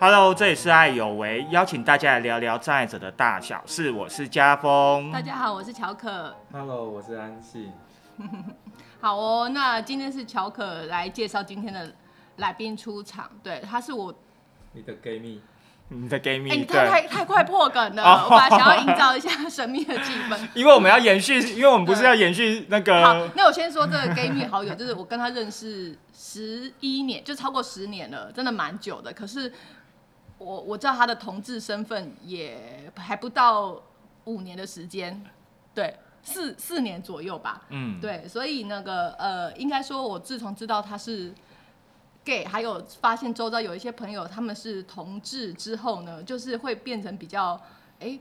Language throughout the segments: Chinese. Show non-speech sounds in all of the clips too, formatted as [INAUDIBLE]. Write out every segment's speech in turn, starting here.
Hello，这里是爱有为，邀请大家来聊聊障碍者的大小事。我是家峰大。家好，我是乔可。Hello，我是安信。[LAUGHS] 好哦，那今天是乔可来介绍今天的来宾出场。对，他是我。你的 gay 蜜，你的 gay 哎、蜜你太太，太快破梗了，哦我本来想要营造一下神秘的气氛。[LAUGHS] 因为我们要延续，因为我们不是要延续那好个，那我先说这个 gay 蜜好友，就是我跟他认识十一年，就超过十年了，真的蛮久的。可是我我知道他的同志身份也还不到五年的时间，对，四四年左右吧。嗯，对，所以那个呃，应该说，我自从知道他是 gay，还有发现周遭有一些朋友他们是同志之后呢，就是会变成比较哎。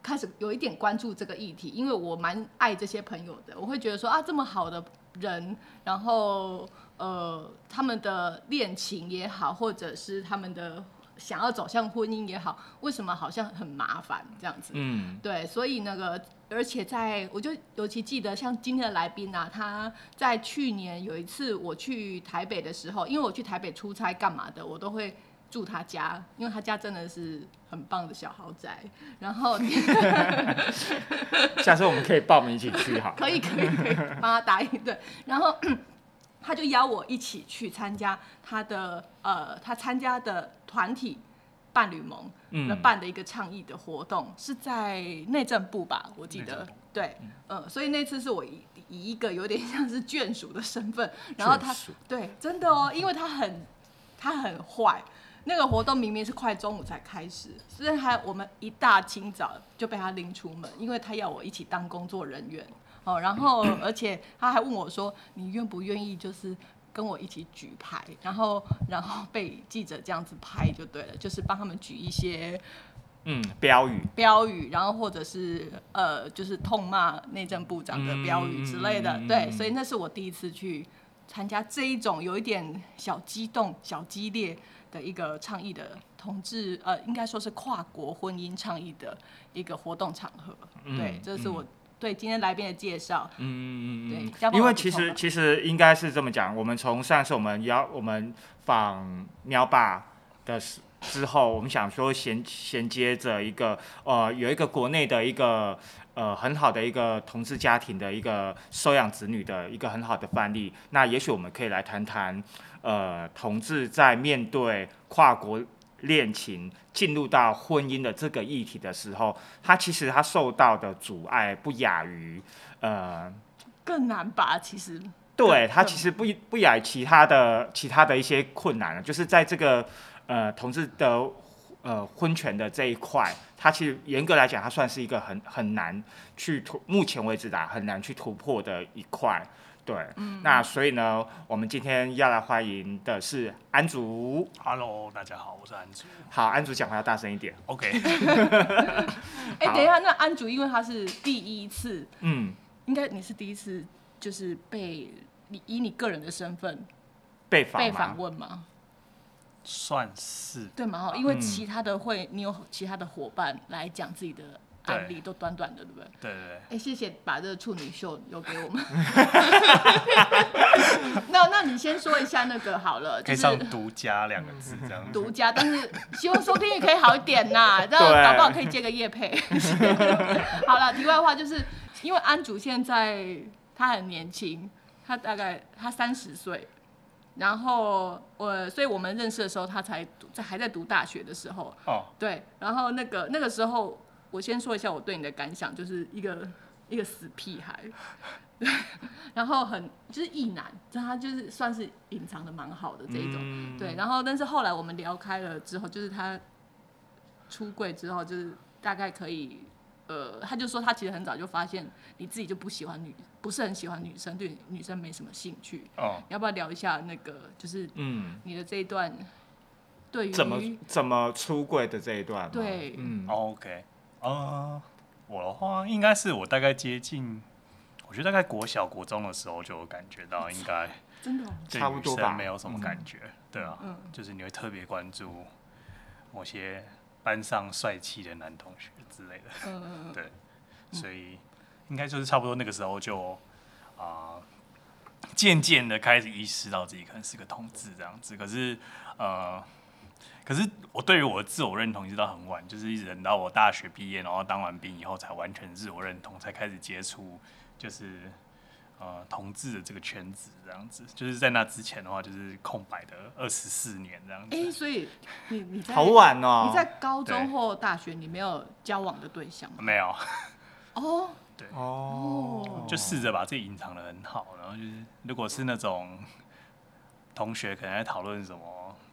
开始有一点关注这个议题，因为我蛮爱这些朋友的，我会觉得说啊，这么好的人，然后呃，他们的恋情也好，或者是他们的想要走向婚姻也好，为什么好像很麻烦这样子？嗯，对，所以那个，而且在我就尤其记得，像今天的来宾啊，他在去年有一次我去台北的时候，因为我去台北出差干嘛的，我都会住他家，因为他家真的是很棒的小豪宅。然后 [LAUGHS] 下次我们可以报名一起去哈。[LAUGHS] 可以可以可以帮他答应对，然后他就邀我一起去参加他的呃，他参加的团体伴侣盟那嗯。办的一个倡议的活动，是在内政部吧，我记得。对，呃，所以那次是我以以一个有点像是眷属的身份，[LAUGHS] 然后他对真的哦，因为他很他很坏。那个活动明明是快中午才开始，所以还我们一大清早就被他拎出门，因为他要我一起当工作人员哦，然后而且他还问我说：“你愿不愿意就是跟我一起举牌？”然后然后被记者这样子拍就对了，就是帮他们举一些嗯，标语，标语，然后或者是呃，就是痛骂内政部长的标语之类的。嗯对，所以那是我第一次去参加这一种有一点小激动、小激烈的一个倡议的同志，呃，应该说是跨国婚姻倡议的一个活动场合。对嗯，这是我对今天来宾的介绍。嗯嗯嗯嗯对因为其实其实应该是这么讲，我们从上次我们邀我们访喵爸的时之后，我们想说衔衔接着一个呃有一个国内的一个呃很好的一个同志家庭的一个收养子女的一个很好的范例，那也许我们可以来谈谈呃同志在面对跨国恋情进入到婚姻的这个议题的时候，他其实他受到的阻碍不亚于呃更难吧？其实对他其实不不亚于其他的其他的一些困难，就是在这个呃同志的呃婚权的这一块，它其实严格来讲，它算是一个很很难去突，目前为止啦，很难去突破的一块。对，嗯那所以呢，我们今天要来欢迎的是安竹。Hello，大家好，我是安竹。好，安竹讲话要大声一点。OK，[LAUGHS] 哎、好等一下，那安竹因为他是第一次，嗯，应该你是第一次，就是被你以你个人的身份被访被访？问吗？算是对嘛？哈，因为嗯其他的会，你有其他的伙伴来讲自己的案例，都短短的，对不对？对对对，哎、谢谢把这个处女秀留给我们。[LAUGHS] 那那你先说一下那个好了，就是可以上独家两个字这样子。独家，但是希望收听率可以好一点呐，[LAUGHS] 这样搞不好可以接个叶配。[LAUGHS] 好了，题外话就是因为安主现在他很年轻，他大概他三十岁，然后我所以我们认识的时候，他才读在还在读大学的时候，哦，对，然后那个那个时候，我先说一下我对你的感想，就是一个一个死屁孩，对，[LAUGHS] 然后很就是异男，但他就是算是隐藏的蛮好的这一种，嗯。对，然后但是后来我们聊开了之后，就是他出柜之后，就是大概可以。呃，他就说他其实很早就发现你自己就不喜欢女，不是很喜欢女生，对女生没什么兴趣。哦，要不要聊一下那个，就是嗯，你的这一段对于怎么怎么出柜的这一段？对。嗯，OK，呃，我的话应该是我大概接近，我觉得大概国小国中的时候就有感觉到，[LAUGHS] 应该真的差不多吧。没有什么感觉，对啊，嗯。就是你会特别关注某些班上帅气的男同学之类的，嗯嗯嗯。[LAUGHS] 对，所以应该就是差不多那个时候就啊，渐渐的开始意识到自己可能是个同志这样子。可是呃，可是我对于我的自我认同一直到很晚，就是一直等到我大学毕业，然后当完兵以后，才完全自我认同，才开始接触就是。呃，同志的这个圈子这样子，就是在那之前的话，就是空白的二十四年这样子。哎、所以你你在好晚哦。你在高中或大学，你没有交往的对象吗？没有，哦，对哦，就试着把自己隐藏的很好，然后就是如果是那种同学可能在讨论什么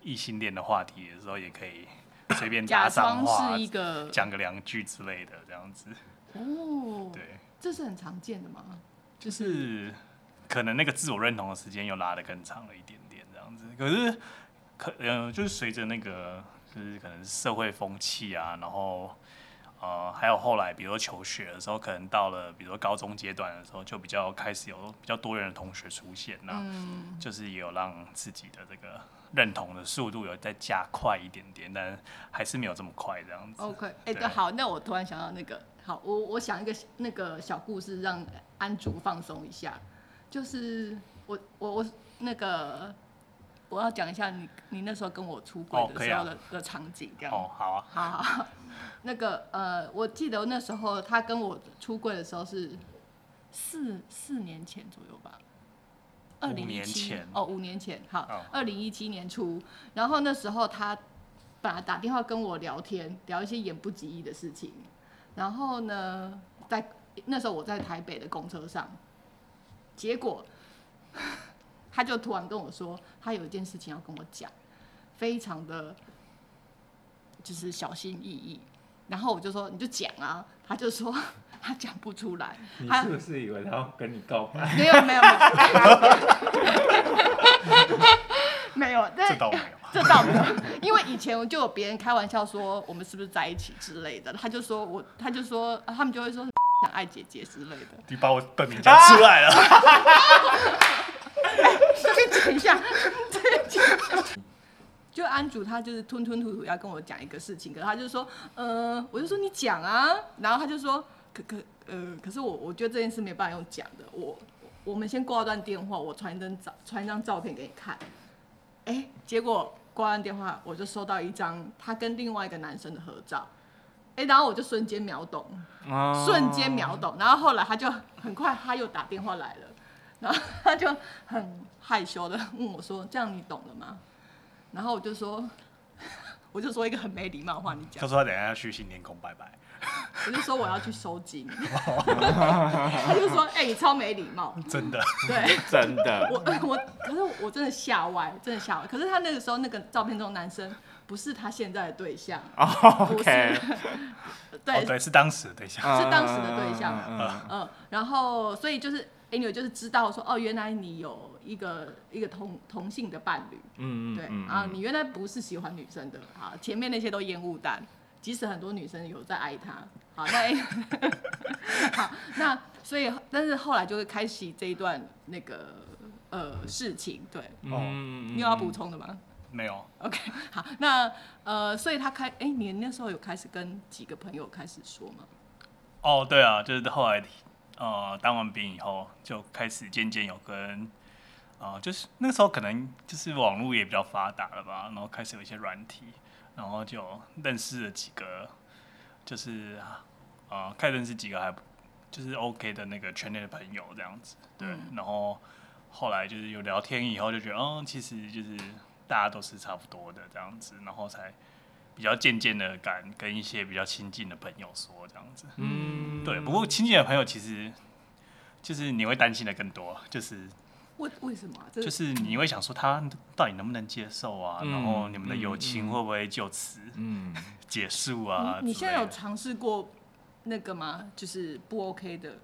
异性恋的话题的时候，也可以随便假搭上装话是，一个讲个两句之类的这样子。哦，对，这是很常见的吗？就是可能那个自我认同的时间又拉得更长了一点点这样子。可是可呃，就是随着那个就是可能社会风气啊，然后。呃，还有后来，比如说求学的时候，可能到了比如说高中阶段的时候，就比较开始有比较多元的同学出现，那、嗯，就是也有让自己的这个认同的速度有再加快一点点，但还是没有这么快这样子。OK，哎、对对，好，那我突然想到那个，好，我我想一个那个小故事，让安竹放松一下。就是我我我那个，我要讲一下你你那时候跟我出轨的时候的、的场景，这样。哦，好啊，好好好，[LAUGHS] 那个呃，我记得那时候他跟我出柜的时候是四四年前左右吧，二五零一七年前。哦，五年前，好哦，二零一七年初，然后那时候他本来打电话跟我聊天，聊一些言不及义的事情，然后呢，在那时候我在台北的公车上，结果 [LAUGHS] 他就突然跟我说，他有一件事情要跟我讲，非常的就是小心翼翼。然后我就说你就讲啊，他就说他讲不出来，[LAUGHS] 你他是不是以为他要跟你告白？没有没有没有，没有，[LAUGHS] 但这倒没有。这倒没有，因为以前我就有别人开玩笑说我们是不是在一起之类的，他就说我，他就说啊他们就会说想爱姐姐之类的。你把我本名讲出来了，[LAUGHS] 这边讲一下，这边讲一下。就安主他就是吞吞吐吐要跟我讲一个事情，可是他就说，呃，我就说你讲啊，然后他就说，可可呃，可是我我觉得这件事没办法用讲的，我我们先挂断电话，我传一张照传一张照片给你看，哎、结果挂断电话，我就收到一张他跟另外一个男生的合照，哎、然后我就瞬间秒懂，哦瞬间秒懂，然后后来他就很快他又打电话来了，然后他就很害羞的问我说：“这样你懂了吗？”然后我就说，[LAUGHS] 我就说一个很没礼貌的话，你讲，他说他等一下要去新天宫拜拜，[LAUGHS] 我就说我要去收金，[LAUGHS] 他就说：“哎、你超没礼貌。真的。”对。[LAUGHS] 真的。我我可是我真的吓歪，真的吓歪。可是他那个时候那个照片中的男生不是他现在的对象，不是，OK，对，哦，对，是当时的对象。是当时的对象嗯嗯嗯嗯，然后所以就是哎，你就是知道说哦，原来你有一个一个同同性的伴侣，嗯嗯对啊，你原来不是喜欢女生的啊，前面那些都烟雾弹，即使很多女生有在爱他，好那 [LAUGHS] 好那所以但是后来就是开启这一段那个呃事情，对，嗯你有要补充的吗没有，？OK，好，那呃，所以他开哎，你那时候有开始跟几个朋友开始说吗？哦，对啊，就是后来呃当完兵以后，就开始渐渐有跟呃，就是那个时候可能就是网络也比较发达了吧，然后开始有一些软体，然后就认识了几个，就是啊，开始认识几个还就是 OK 的那个圈内的朋友这样子，对，嗯然后后来就是有聊天以后，就觉得嗯，其实就是大家都是差不多的这样子，然后才比较渐渐的敢跟一些比较亲近的朋友说这样子。嗯对，不过亲近的朋友其实就是你会担心的更多，就是为为什么啊？就是你会想说他到底能不能接受啊，嗯然后你们的友嗯情嗯会不会就此嗯 [LAUGHS] 结束啊？你你现在有尝试过那个吗？就是不 OK 的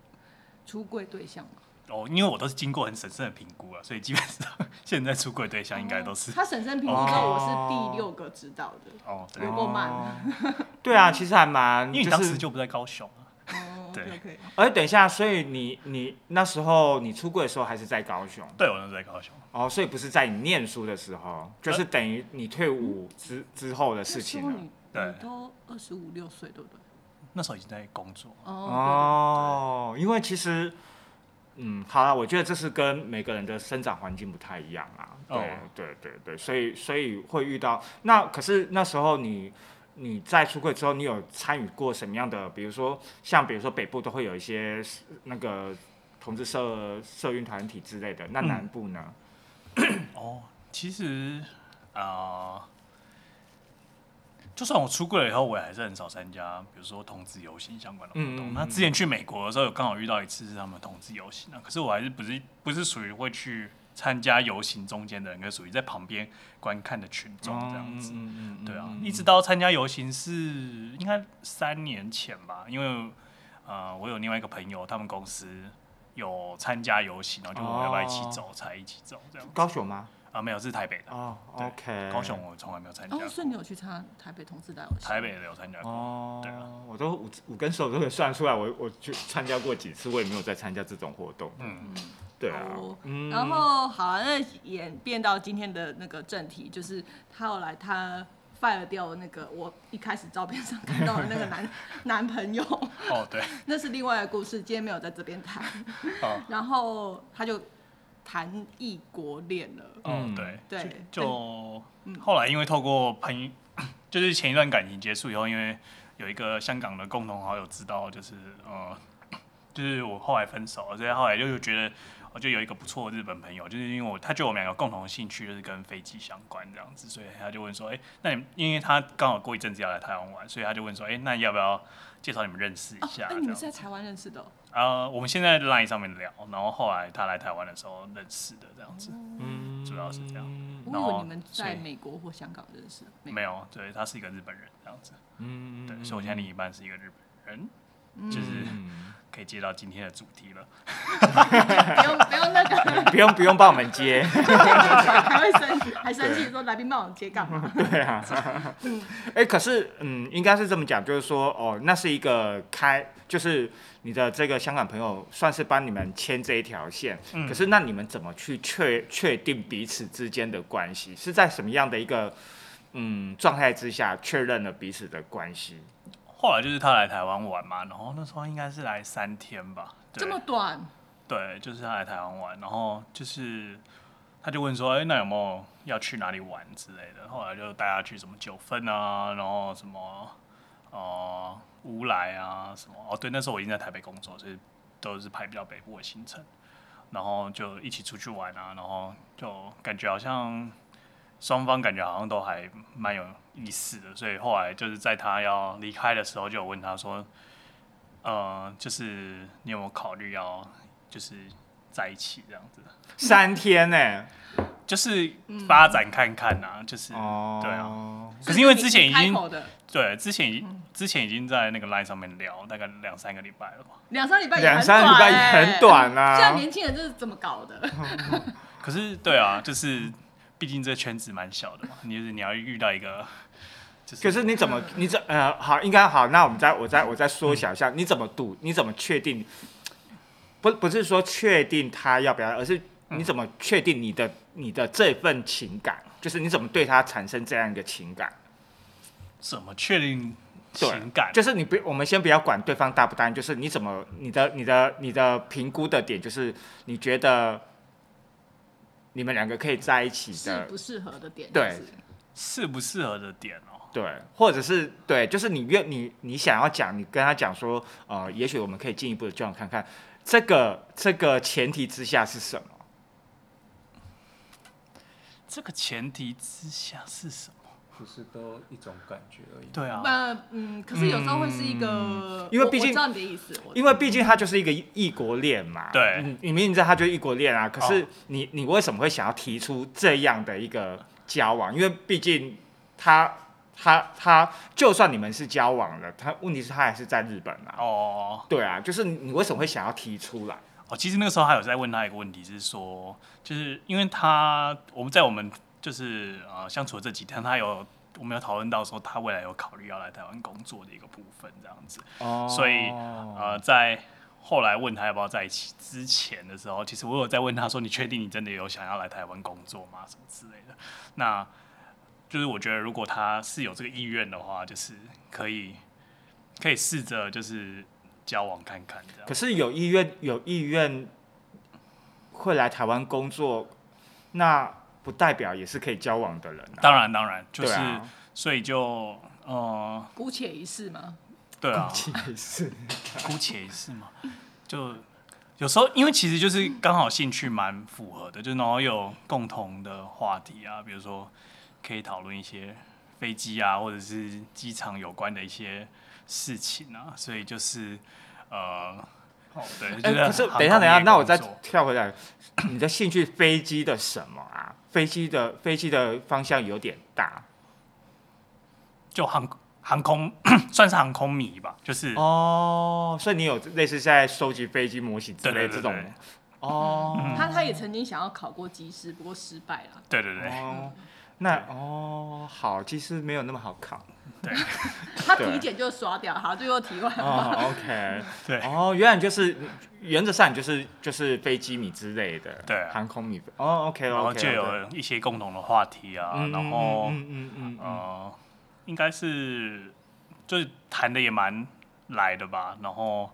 出柜对象吗？哦，因为我都是经过很审慎的评估啊，所以基本上 [LAUGHS] 现在出轨对象应该都是他审慎评估之后，我是第六个知道的。哦，对有，够慢哦对啊，其实还蛮，因为你就是当时就不在高雄啊。哦 [LAUGHS] 对可以哎，等一下，所以你你那时候你出柜的时候还是在高雄对，我那时候在高雄。哦，所以不是在你念书的时候，就是等于你退伍之之后的事情了。对你都二十五六岁，对不对？那时候已经在工作，哦，哦，因为其实，嗯，好了，我觉得这是跟每个人的生长环境不太一样啊。对对对，所以所以会遇到那，可是那时候你你在出柜之后，你有参与过什么样的？比如说像比如说北部都会有一些那个同志社社运团体之类的，那嗯南部呢？[COUGHS] 哦，其实啊、呃就算我出柜了以后，我也还是很少参加，比如说同志游行相关的活动。嗯嗯嗯那之前去美国的时候，有刚好遇到一次是他们同志游行啊，可是我还是不是不是属于会去参加游行中间的人，跟属于在旁边观看的群众这样子。嗯嗯嗯对啊，嗯一直到参加游行是应该三年前吧，因为呃，我有另外一个朋友，他们公司有参加游行，然后就我们要不要一起走，才一起走这样。高雄吗？啊，没有，是台北的。哦对，OK，高雄我从来没有参加哦，过，所以你有去参加台北同志大游行？台北的有参加过。哦，对啊我都五五根手都可以算出来，我我去参加过几次，我也没有再参加这种活动。嗯，对啊然后好、啊，那演变到今天的那个正题，就是他后来他 fire 掉那个我一开始照片上看到的那个男 [LAUGHS] 男朋友，哦，对，[LAUGHS] 那是另外的故事，今天没有在这边谈。哦，然后他就谈异国恋了，哦嗯，对，对，就嗯。后来因为透过朋友，[COUGHS] 就是前一段感情结束以后，因为有一个香港的共同好友知道，就是呃，[COUGHS] 就是我后来分手了，所以后来就觉得。我就有一个不错的日本朋友，就是因为我他觉得我们两个共同的兴趣就是跟飞机相关这样子，所以他就问说，哎、那你因为他刚好过一阵子要来台湾玩，所以他就问说，哎、那要不要介绍你们认识一哦，下？哎，这样你们是在台湾认识的哦、呃，我们现在 Line 上面聊，然后后来他来台湾的时候认识的这样子，嗯主要是这样我然后以为你们在美国或香港认识，没有，对他是一个日本人这样子，嗯对，所以我现在另一半是一个日本人，嗯就是嗯可以接到今天的主题了。不用不用那个，[LAUGHS] 不用不用帮我们接，还会生还生气说来宾帮我接干嘛？对啊，哎、可是嗯，应该是这么讲，就是说哦，那是一个开，就是你的这个香港朋友算是帮你们牵这一条线，嗯可是那你们怎么去确确定彼此之间的关系？是在什么样的一个嗯状态之下确认了彼此的关系？后来就是他来台湾玩嘛，然后那时候应该是来三天吧，对这么短，对，就是他来台湾玩，然后就是他就问说，哎、那有没有要去哪里玩之类的？后来就带他去什么九份啊，然后什么呃乌来啊，什么哦，对，那时候我已经在台北工作，所以都是排比较北部的行程，然后就一起出去玩啊，然后就感觉好像双方感觉好像都还蛮有意思的，所以后来就是在他要离开的时候，就有问他说，呃，就是你有没有考虑要就是在一起这样子，三天呢、[LAUGHS] 就是发展看看呐、就是、哦，对啊，可是因为之前已经对之前已经之前已经在那个 line 上面聊大概两三个礼拜了吧，两三礼拜也两很三礼拜很短啊现在年轻人就是怎么搞的？[LAUGHS] 可是对啊，就是毕竟这圈子蛮小的嘛，你就是你要遇到一个。就是、可是你怎么，[LAUGHS] 你怎呃好，应该好，那我们再我再我再缩小一下，你怎么赌？你怎么确定？不不是说确定他要不要，而是你怎么确定你的你的这份情感，就是你怎么对他产生这样一个情感？怎么确定对情感？就是你不，我们先不要管对方答不答应，就是你怎么你的你的你的评估的点，就是你觉得你们两个可以在一起的，适不适合的点？对就是适不适合的点哦、对，或者是对，就是你愿你你想要讲，你跟他讲说，呃，也许我们可以进一步的交往看看，这个这个前提之下是什么？这个前提之下是什么？不是都一种感觉而已。对啊，那嗯，可是有时候会是一个，嗯因为毕竟我我知道你的意思，因为毕竟他就是一个异国恋嘛，对。你你明明知道他就是异国恋啊，可是哦。你你为什么会想要提出这样的一个交往？因为毕竟他他他，就算你们是交往了，他问题是他还是在日本啊，哦，对啊，就是你为什么会想要提出来？哦，其实那个时候还有在问他一个问题，是说，就是因为他我们在我们就是呃相处了这几天，他有我们有讨论到说他未来有考虑要来台湾工作的一个部分，这样子。哦所以呃，在后来问他要不要在一起之前的时候，其实我有在问他说：“你确定你真的有想要来台湾工作吗？什么之类的？”那就是我觉得，如果他是有这个意愿的话，就是可以可以试着就是交往看看这样可。是有意愿有意愿会来台湾工作，那不代表也是可以交往的人、啊。当然，当然，就是、啊所以就呃，姑且一试嘛。对啊，姑且一试。姑且一试嘛，就有时候因为其实就是刚好兴趣蛮符合的，就然后有共同的话题啊，比如说可以讨论一些飞机啊，或者是机场有关的一些事情啊，所以就是呃，对，哎、就是可是等一下，等一下，那我再跳回来，你的兴趣飞机的什么啊？飞机的飞机的方向有点大就航航空 [COUGHS] 算是航空迷吧，就是哦，所以你有类似在收集飞机模型之对类这种哦。嗯他他也曾经想要考过机师，不过失败了。对对对哦，那哦好，其实没有那么好考对 [LAUGHS] 他对体检就刷掉。好，最后题外话。哦。OK，[LAUGHS] 对哦，原来你就是原则上就是就是飞机米之类的，对啊航空米。哦，OK 然后 OK，就有一些共同的话题啊，然后。嗯嗯嗯嗯嗯呃，应该是就是谈的也蛮来的吧，然后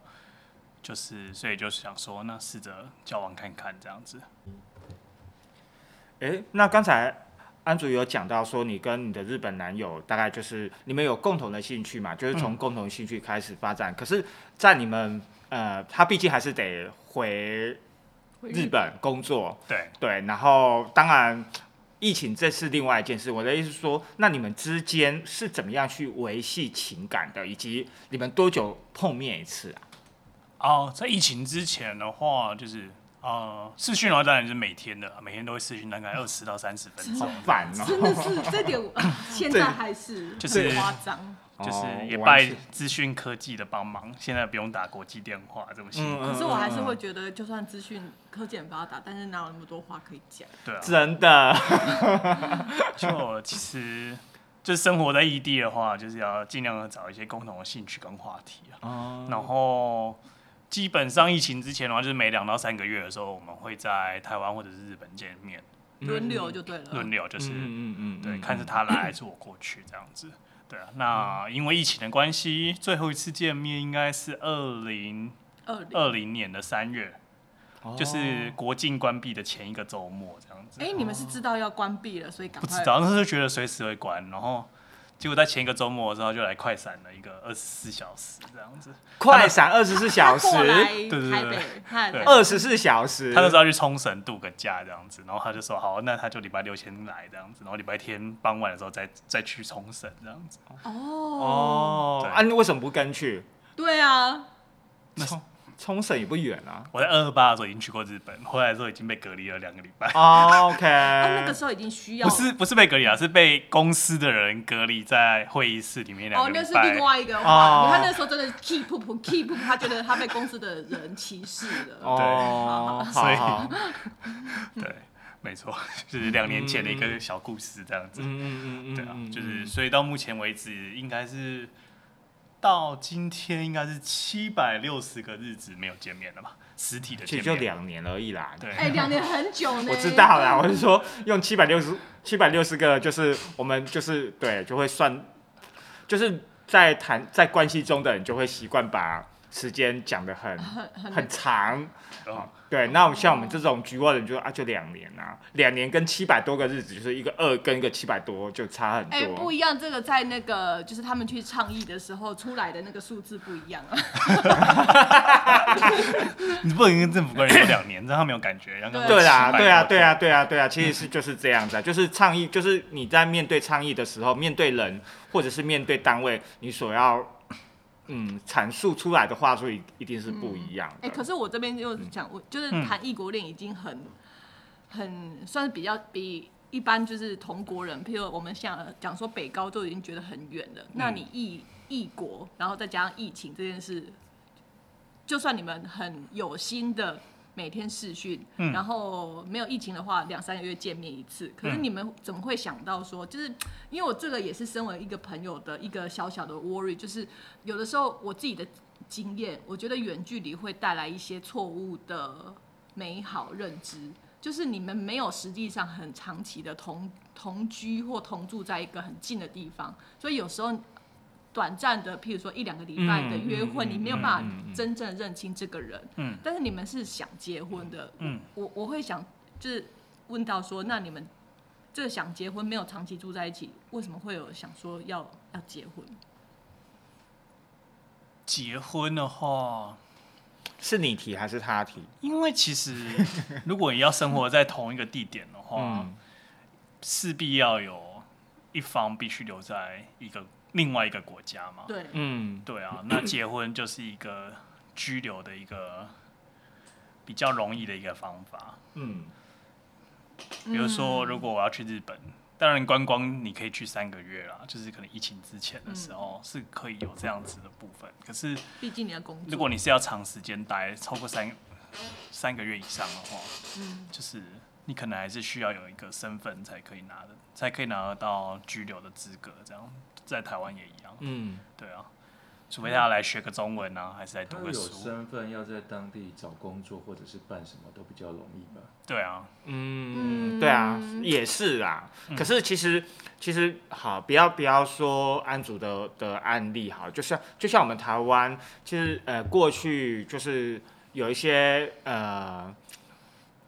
就是所以就想说，那试着交往看看这样子。哎、那刚才安竹有讲到说，你跟你的日本男友大概就是你们有共同的兴趣嘛，就是从共同兴趣开始发展。可是，在你们呃，他毕竟还是得回日本工作，对，对，然后当然。疫情这是另外一件事，我的意思是说，那你们之间是怎么样去维系情感的，以及你们多久碰面一次啊？哦，在疫情之前的话，就是呃，视讯的话当然是每天的，每天都会视讯，大概二十到三十分好钟，烦哦、真的是这点我，现在还是 [LAUGHS] 就是夸张。就是哦也拜资讯科技的帮忙，现在不用打国际电话这么辛苦，嗯可是我还是会觉得，就算资讯科技很发达，但是哪有那么多话可以讲？对啊，真的，[LAUGHS] 就其实就是生活在异地的话，就是要尽量的找一些共同的兴趣跟话题啊。哦。然后基本上疫情之前的话，就是每两到三个月的时候，我们会在台湾或者是日本见面，轮流就对了。轮流就是、嗯嗯嗯对，看是他来还是我过去这样子。对啊，那因为疫情的关系，最后一次见面应该是二零二零。二零年的三月，哦就是国境关闭的前一个周末这样子。哎，你们是知道要关闭了，所以赶快。不知道，那时候就觉得随时会关，然后结果在前一个周末的时候就来快闪了一个二十四小时这样子。快闪二十四小时，对对对二十四小时，他那时候要去冲绳度个假这样子，然后他就说好，那他就礼拜六先来这样子，然后礼拜天傍晚的时候再再去冲绳这样子。哦，哦啊，你为什么不跟去？对啊，冲冲绳也不远啊。我在二二八的时候已经去过日本，回来的时候已经被隔离了两个礼拜。哦 OK，啊，那个时候已经需要不是不是被隔离啊，是被公司的人隔离在会议室里面两个哦，那是。另外一个哦话。你看那时候真的 keep up keep up，他觉得他被公司的人歧视了。哦，所以好好对，没错，就是两年前的一个小故事这样子。嗯嗯嗯嗯，对啊嗯，就是所以到目前为止，应该是到今天应该是七百六十个日子没有见面了吧？实体的其见面，实就两年而已啦。对，哎，两年很久呢。我知道啦，我是说用七百六十七百六十个，就是我们就是对，就会算，就是在谈在关系中的人就会习惯把时间讲的很很长。对，那像我们这种局外人就啊，就两年啊，两年跟七百多个日子，就是一个二跟一个七百多就差很哎、多。不一样，这个在那个就是他们去倡议的时候出来的那个数字不一样啊。[LAUGHS] 你不能跟政府官员说两年，让他没有感觉。让他们对啦，对啊，多对啊，对啊，对啊，其实是就是这样子啊，就是倡议，就是你在面对倡议的时候，面对人或者是面对单位，你所要嗯阐述出来的话术一一定是不一样哎、的。可是我这边就讲，我就是嗯谈异国恋已经很很算是比较比一般就是同国人，譬如我们像讲说北高都已经觉得很远了，那你异异国，然后再加上疫情这件事，就算你们很有心的每天视讯，嗯然后没有疫情的话，两三个月见面一次。可是嗯你们怎么会想到说，就是因为我这个也是身为一个朋友的一个小小的 worry，就是有的时候我自己的经验，我觉得远距离会带来一些错误的美好认知。就是你们没有实际上很长期的同同居或同住在一个很近的地方，所以有时候短暂的，譬如说一两个礼拜的嗯约会，嗯你没有嗯办法真正认清这个人。嗯但是你们是想结婚的，嗯，我我会想就是问到说，那你们这个想结婚没有长期住在一起，为什么会有想说要要结婚？结婚的话，是你提还是他提？因为其实 [LAUGHS] 如果你要生活在同一个地点的话，嗯势必要有一方必须留在一个另外一个国家嘛。对，嗯对啊，那结婚就是一个拘留的一个比较容易的一个方法。嗯比如说，嗯如果我要去日本，当然观光你可以去三个月啦，就是可能疫情之前的时候是可以有这样子的部分。可是毕竟你要工作，如果你是要长时间待，超过三三个月以上的话，嗯就是你可能还是需要有一个身份才可以拿的，才可以拿得到居留的资格。这样在台湾也一样，嗯。对啊，除非他要来学个中文啊，还是来读个书，身份，要在当地找工作或者是办什么都比较容易吧。对啊，嗯，嗯。对啊，也是啦。嗯。可是其实其实好，不要不要说安祖的的案例好，就像就像我们台湾，其实呃过去就是有一些呃。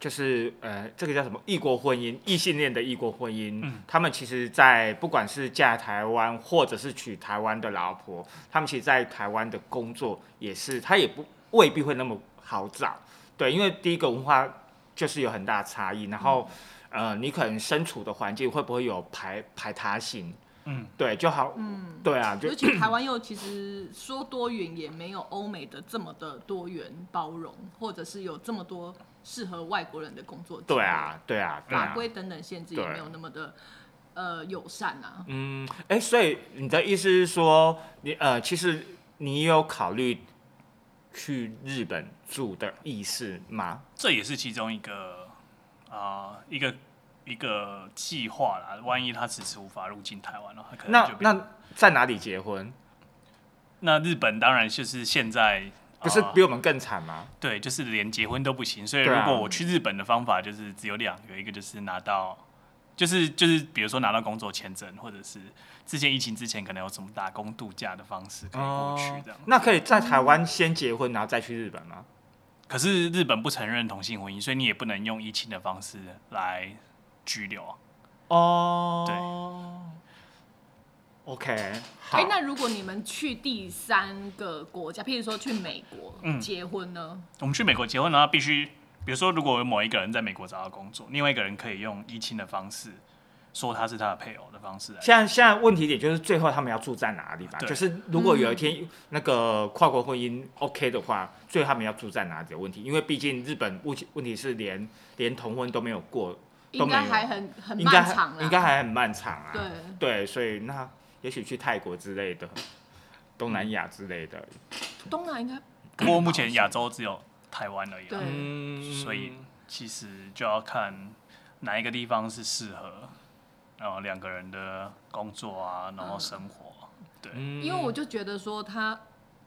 就是呃，这个叫什么异国婚姻，异性恋的异国婚姻，嗯他们其实，在不管是嫁台湾或者是娶台湾的老婆，他们其实，在台湾的工作也是，他也不未必会那么好找，对，因为第一个文化就是有很大差异，然后、呃，你可能身处的环境会不会有排排他性？嗯，对，就好，嗯，对啊，就尤其台湾又其实说多元也没有欧美的这么的多元包容，或者是有这么多适合外国人的工作对啊，对啊，对啊法规等等限制也没有那么的呃友善啊。嗯，哎、所以你的意思是说，你呃，其实你有考虑去日本住的意思吗？这也是其中一个啊、一个一个计划啦。万一他迟迟无法入境台湾了，他可能那就那那在哪里结婚？那日本当然就是现在不是呃比我们更惨吗？对，就是连结婚都不行。所以对啊如果我去日本的方法就是只有两个，一个就是拿到，就是就是比如说拿到工作签证，或者是之前疫情之前可能有什么打工度假的方式可以过去这样。那可以在台湾先结婚，然后再去日本吗？可是日本不承认同性婚姻，所以你也不能用疫情的方式来居留啊。哦，对，OK，好。哎、那如果你们去第三个国家，譬如说去美国、嗯结婚呢？我们去美国结婚的话，必须，比如说，如果有某一个人在美国找到工作，另外一个人可以用依亲的方式说他是他的配偶的方式来。现在现在问题点就是最后他们要住在哪里吧？对就是如果有一天那个跨国婚姻 OK 的话，最后他们要住在哪里的问题？因为毕竟日本问题问题是连连同婚都没有过，都应该没有。还很很漫长啦。应该还很漫长啊。对，对，所以那也许去泰国之类的，东南亚之类的，东南应该不过目前亚洲只有台湾而已嗯。所以其实就要看哪一个地方是适合，然后两个人的工作啊，然后生活，对，嗯。因为我就觉得说他，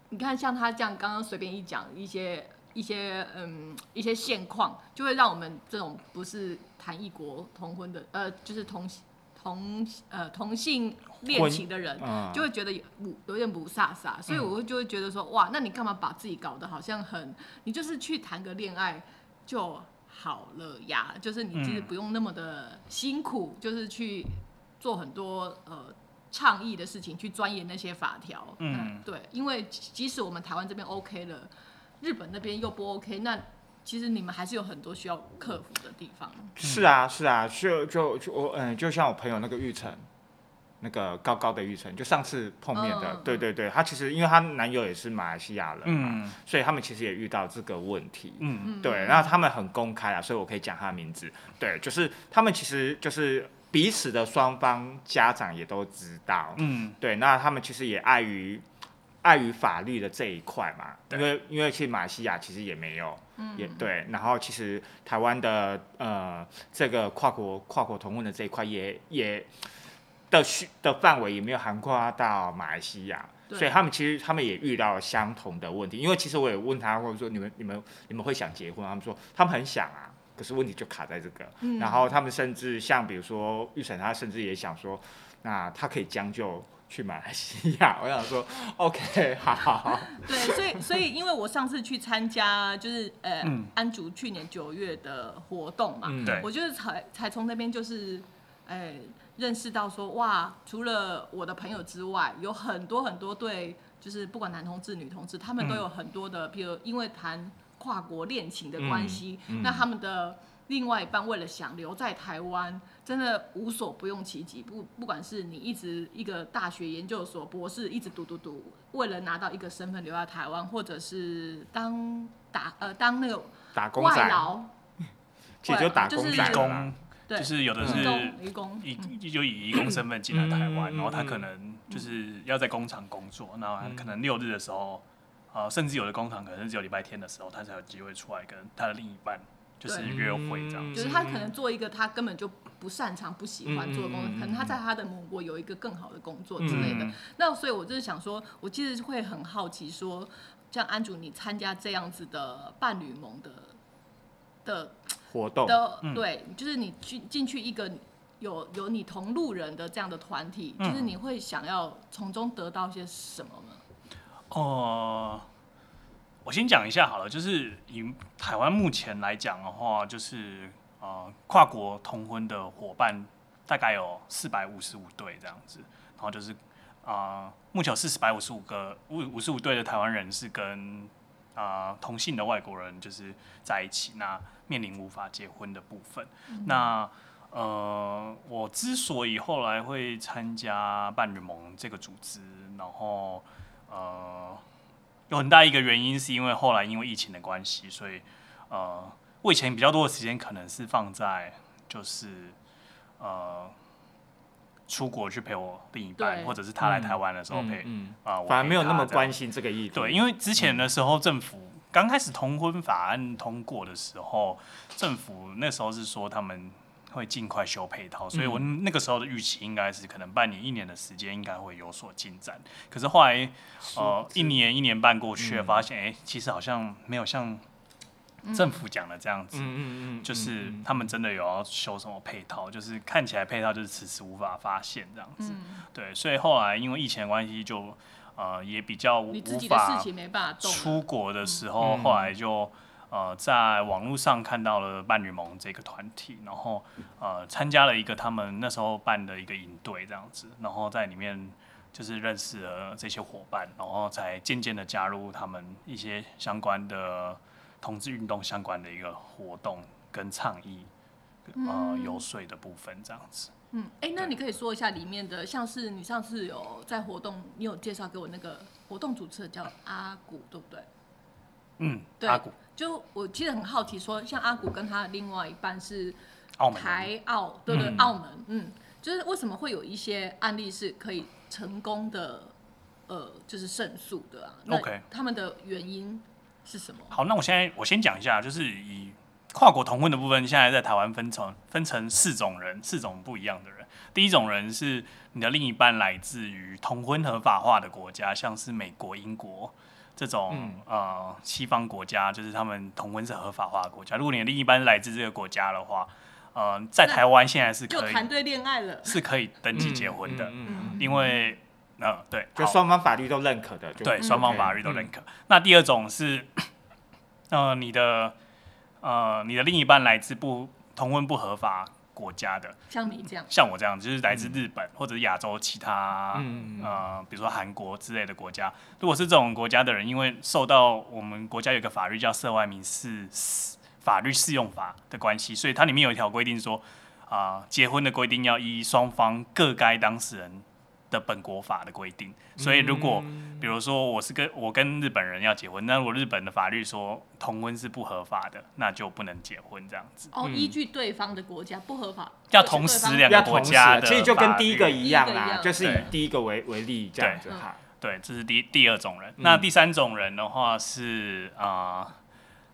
你看像他这样刚刚随便一讲一些一些嗯一些现况，就会让我们这种不是谈异国同婚的呃就是同同呃同性恋情的人，嗯就会觉得有有点不飒飒，所以我会就会觉得说哇，那你干嘛把自己搞得好像很，你就是去谈个恋爱就好了呀，就是你其实嗯。不用那么的辛苦，就是去做很多呃倡议的事情，去钻研那些法条。嗯对，因为即使我们台湾这边 OK 了，日本那边又不 OK，那其实你们还是有很多需要克服的地方。是啊，是啊，就就就我嗯，就像我朋友那个玉成，那个高高的玉成，就上次碰面的，嗯对对对，她其实因为她男友也是马来西亚人嘛，嗯所以他们其实也遇到这个问题。嗯嗯，对，然后他们很公开啊，所以我可以讲他的名字。对，就是他们其实就是彼此的双方家长也都知道。嗯对，那他们其实也碍于碍于法律的这一块嘛，因为因为其实马来西亚其实也没有，也对，然后其实台湾的呃这个跨国跨国同婚的这一块也也的需的范围也没有涵盖到马来西亚。所以他们其实他们也遇到相同的问题，因为其实我也问他，或者说你们你们你们会想结婚？他们说他们很想啊，可是问题就卡在这个。嗯然后他们甚至像比如说玉成，他甚至也想说，那他可以将就去马来西亚。我想说，OK，好好好，[LAUGHS] 对，所以所以因为我上次去参加就是呃、嗯安竹去年九月的活动嘛，嗯对我就是才才从那边就是，哎、认识到说哇，除了我的朋友之外，有很多很多对，就是不管男同志、女同志，他们都嗯有很多的，比如因为谈跨国恋情的关系，嗯嗯那他们的另外一半为了想留在台湾，真的无所不用其极。不不管是你一直一个大学研究所博士一直读读读，为了拿到一个身份留在台湾，或者是当打呃当那个打工仔，劳，其实就打就是工仔对，就是有的移是工移工，以嗯就以义工身份进来台湾，嗯。然后他嗯可能就是要在工厂工作，那嗯可能六日的时候，呃，甚至有的工厂可能只有礼拜天的时候，他才有机会出来跟他的另一半就是约会这样。就是他可能做一个他根本就不擅长、不喜欢做的工可能他在他的母国有一个更好的工作之类的。嗯那所以我就是想说，我其实会很好奇说，像安主你参加这样子的伴侣盟的的活动，的，嗯。对，就是你去进去一个有有你同路人的这样的团体，嗯。就是你会想要从中得到些什么呢？哦、我先讲一下好了，就是以台湾目前来讲的话，就是呃跨国同婚的伙伴大概有四百五十五对这样子，然后就是啊、呃目前有四百五十五个五五十五对的台湾人是跟啊、呃同性的外国人就是在一起，那面临无法结婚的部分，那。呃，我之所以后来会参加伴侣盟这个组织，然后呃，有很大一个原因是因为后来因为疫情的关系，所以呃，我以前比较多的时间可能是放在就是呃出国去陪我另一半，对。或者是他来台湾的时候陪嗯，啊、我反而没有那么这样。关心这个议题。对，因为之前的时候，政府刚开始同婚法案通过的时候，政府那时候是说他们会尽快修配套，所以我那个时候的预期应该是可能半年、一年的时间应该会有所进展。可是后来呃一年、一年半过去发现哎、诶其实好像没有像政府讲的这样子。嗯嗯嗯，就是嗯他们真的有要修什么配套，就是看起来配套就是迟迟无法发现这样子。嗯，对，所以后来因为疫情的关系就，呃也比较无你自己无法的事情没办法。出国的时候，嗯后来就呃在网络上看到了伴侣盟这个团体，然后呃参加了一个他们那时候办的一个营队这样子，然后在里面就是认识了这些伙伴，然后才渐渐的加入他们一些相关的同志运动相关的一个活动跟倡议。呃，游说的部分这样子，嗯，哎、那你可以说一下里面的，像是你上次有在活动，你有介绍给我那个活动主持人叫阿古，对不对？嗯，对阿古就我其实很好奇说像阿古跟他的另外一半是澳门台澳，对对，嗯澳门，嗯，就是为什么会有一些案例是可以成功的，呃，就是胜诉的啊？那 OK 他们的原因是什么？好，那我现在我先讲一下，就是以跨国同婚的部分，现在在台湾分成分成四种人，四种不一样的人。第一种人是你的另一半来自于同婚合法化的国家，像是美国、英国这种、嗯呃西方国家，就是他们同婚是合法化的国家。如果你的另一半是来自这个国家的话，呃，在台湾现在是可以就谈对恋爱了，是可以登记结婚的，嗯嗯嗯因为呃对，就双方法律都认可的，对，嗯双方法律都认可。那第二种是，呃，你的呃，你的另一半来自不同婚不合法国家的，像你这样，像我这样，就是来自日本、或者亚洲其他、嗯嗯嗯。呃，比如说韩国之类的国家。如果是这种国家的人，因为受到我们国家有一个法律叫《涉外民事法律适用法》的关系，所以它里面有一条规定说，啊、结婚的规定要依双方各该当事人的本国法的规定。所以如果比如说我是跟我跟日本人要结婚，那如果日本的法律说同婚是不合法的，那就不能结婚这样子。哦，嗯依据对方的国家不合法，要同时两个国家的其实就跟第一个一样啦，就是以第一个为为例这样子对哈。对，这是第第二种人。那第三种人的话是啊、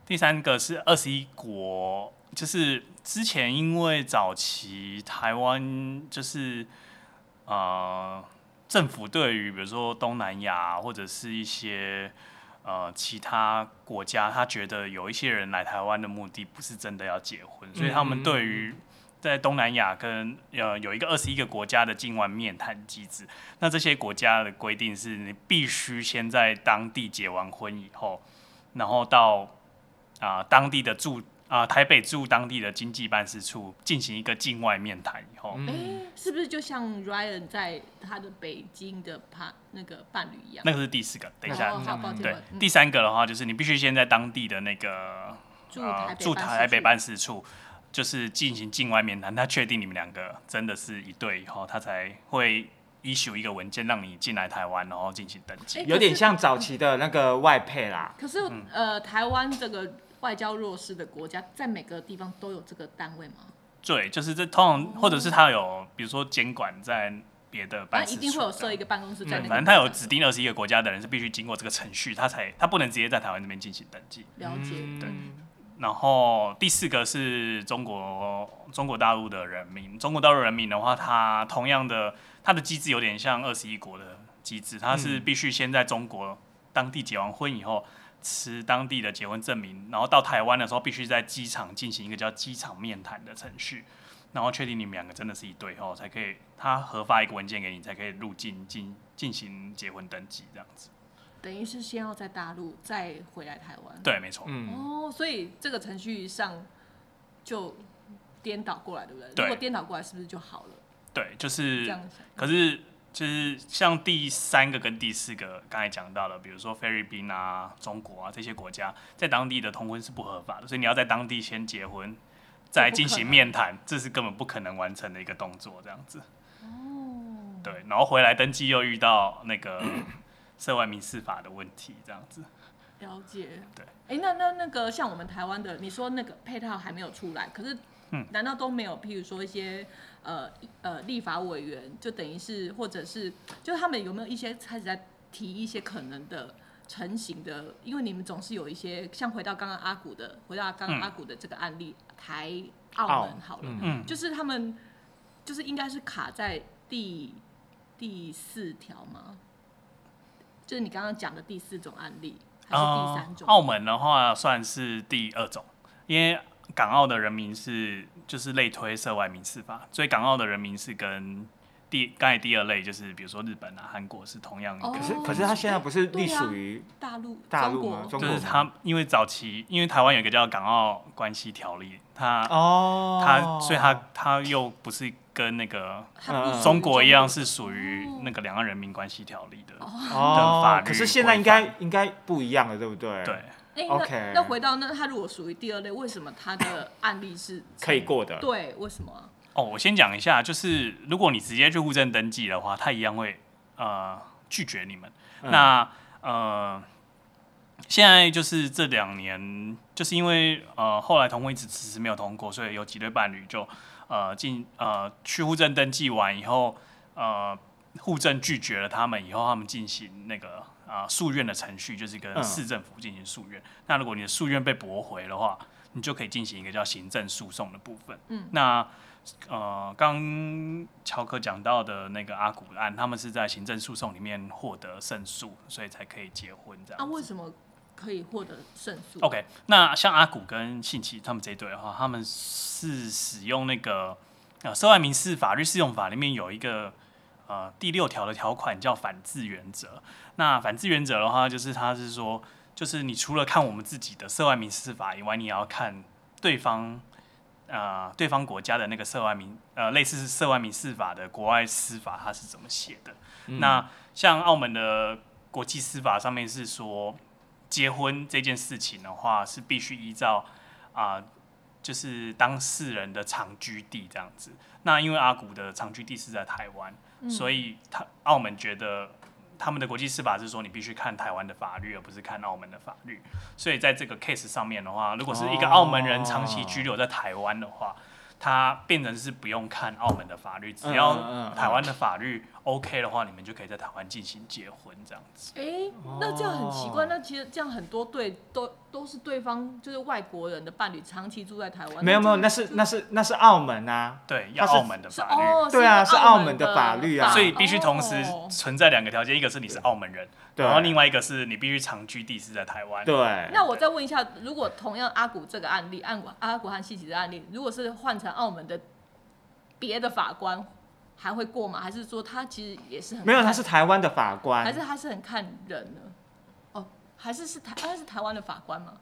第三个是二十一国，就是之前因为早期台湾就是呃政府对于比如说东南亚或者是一些呃其他国家，他觉得有一些人来台湾的目的不是真的要结婚，所以他们对于在东南亚跟呃有一个二十一个国家的境外面谈机制，那这些国家的规定是你必须先在当地结完婚以后，然后到啊、当地的驻啊、台北驻当地的经济办事处进行一个境外面谈以后，哎、是不是就像 Ryan 在他的北京的伴那个伴侣一样？那个是第四个。等一下，哦、好，抱歉，对，嗯第三个的话就是你必须先在当地的那个驻呃台北驻台北办事处就是进行境外面谈，他确定你们两个真的是一对以后，他才会 issue 一个文件让你进来台湾，然后进行登记。哎有点像早期的那个外配啦。可是、呃，台湾这个外交弱势的国家，在每个地方都有这个单位吗？对，就是这通常或者是他有，比如说监管在别的办事处，一定会有设一个办公室在那个、嗯反正他有指定二十一个国家的人是必须经过这个程序，他才他不能直接在台湾这边进行登记。了解，嗯。对然后第四个是中国中国大陆的人民，中国大陆人民的话，他同样的他的机制有点像二十一国的机制，他是必须先在中国当地结完婚以后，持当地的结婚证明，然后到台湾的时候必须在机场进行一个叫机场面谈的程序，然后确定你们两个真的是一对后，才可以他核发一个文件给你，才可以入境进进行结婚登记这样子。等于是先要在大陆，再回来台湾。对，没错。嗯，哦，所以这个程序上就颠倒过来，对不对？对如果颠倒过来，是不是就好了？对，就是这是样想。可是就是像第三个跟第四个刚才讲到的，比如说菲律宾啊、中国啊这些国家，在当地的通婚是不合法的，所以你要在当地先结婚，再进行面谈，这是根本不可能完成的一个动作，这样子。哦，对，然后回来登记又遇到那个涉外民事法的问题，这样子。了解。对。哎、那那那个像我们台湾的，你说那个配套还没有出来，可是，嗯难道都没有？譬如说一些呃呃立法委员，就等于是或者是，就是他们有没有一些开始在提一些可能的成型的？因为你们总是有一些，像回到刚刚阿古的，回到刚刚嗯阿古的这个案例，台澳澳门好了，嗯嗯，就是他们就是应该是卡在第第四条吗？就是你刚刚讲的第四种案例，还是第三种？呃澳门的话算是第二种，因为港澳的人民是就是类推涉外民事法，所以港澳的人民是跟第刚才第二类就是比如说日本啊、韩国是同样一个，哦可是可是他现在不是隶属于大陆、大陆吗？就是他因为早期因为台湾有一个叫港澳关系条例，他哦，他所以他他又不是跟那个中国一样是属于哦那个两岸人民关系条例的，的哦法，律可是现在应该应该不一样了，对不对？对，哎、OK 那那回到那，他如果属于第二类，为什么他的案例是 [LAUGHS] 可以过的。对？为什么啊？哦，我先讲一下，就是如果你直接去户政登记的话，他一样会呃拒绝你们。嗯那呃，现在就是这两年，就是因为呃后来同婚一直迟迟没有通过，所以有几对伴侣就呃进呃去户政登记完以后，呃户政拒绝了他们以后，他们进行那个啊、呃诉愿的程序，就是跟嗯市政府进行诉愿。那如果你的诉愿被驳回的话，你就可以进行一个叫行政诉讼的部分。嗯，那呃，刚乔克讲到的那个阿古案，他们是在行政诉讼里面获得胜诉，所以才可以结婚这样啊，子。为什么可以获得胜诉 OK，那像阿古跟信奇他们这一对的话，他们是使用那个呃涉外民事法律适用法里面有一个呃第六条的条款叫反制原则。那反制原则的话，就是它是说，就是你除了看我们自己的涉外民事法以外，你也要看对方。呃，对方国家的那个涉外民呃类似涉外民事法的国外司法，它是怎么写的？嗯那像澳门的国际司法上面是说，结婚这件事情的话，是必须依照啊、就是当事人的常居地这样子。那因为阿古的常居地是在台湾，嗯所以他澳门觉得他们的国际司法是说，你必须看台湾的法律，而不是看澳门的法律。所以在这个 case 上面的话，如果是一个澳门人长期居留在台湾的话，他变成是不用看澳门的法律，只嗯要台湾的法律 OK 的话，你们就可以在台湾进行结婚这样子。哎、那这样很奇怪。哦那其实这样很多对都都是对方就是外国人的伴侣，长期住在台湾。没有没有，那是那是那是澳门啊，对，要澳门的法律。哦，对啊是澳门门的法律啊所以必须同时哦存在两个条件，一个是你是澳门人，然后另外一个是你必须长居地是在台湾。对，那我再问一下，如果同样阿古这个案例，阿古阿古和西奇的案例，如果是换成澳门的别的法官，还会过吗？还是说他其实也是很没有，他是台湾的法官，还是他是很看人呢？哦，还是是台他是台湾的法官吗？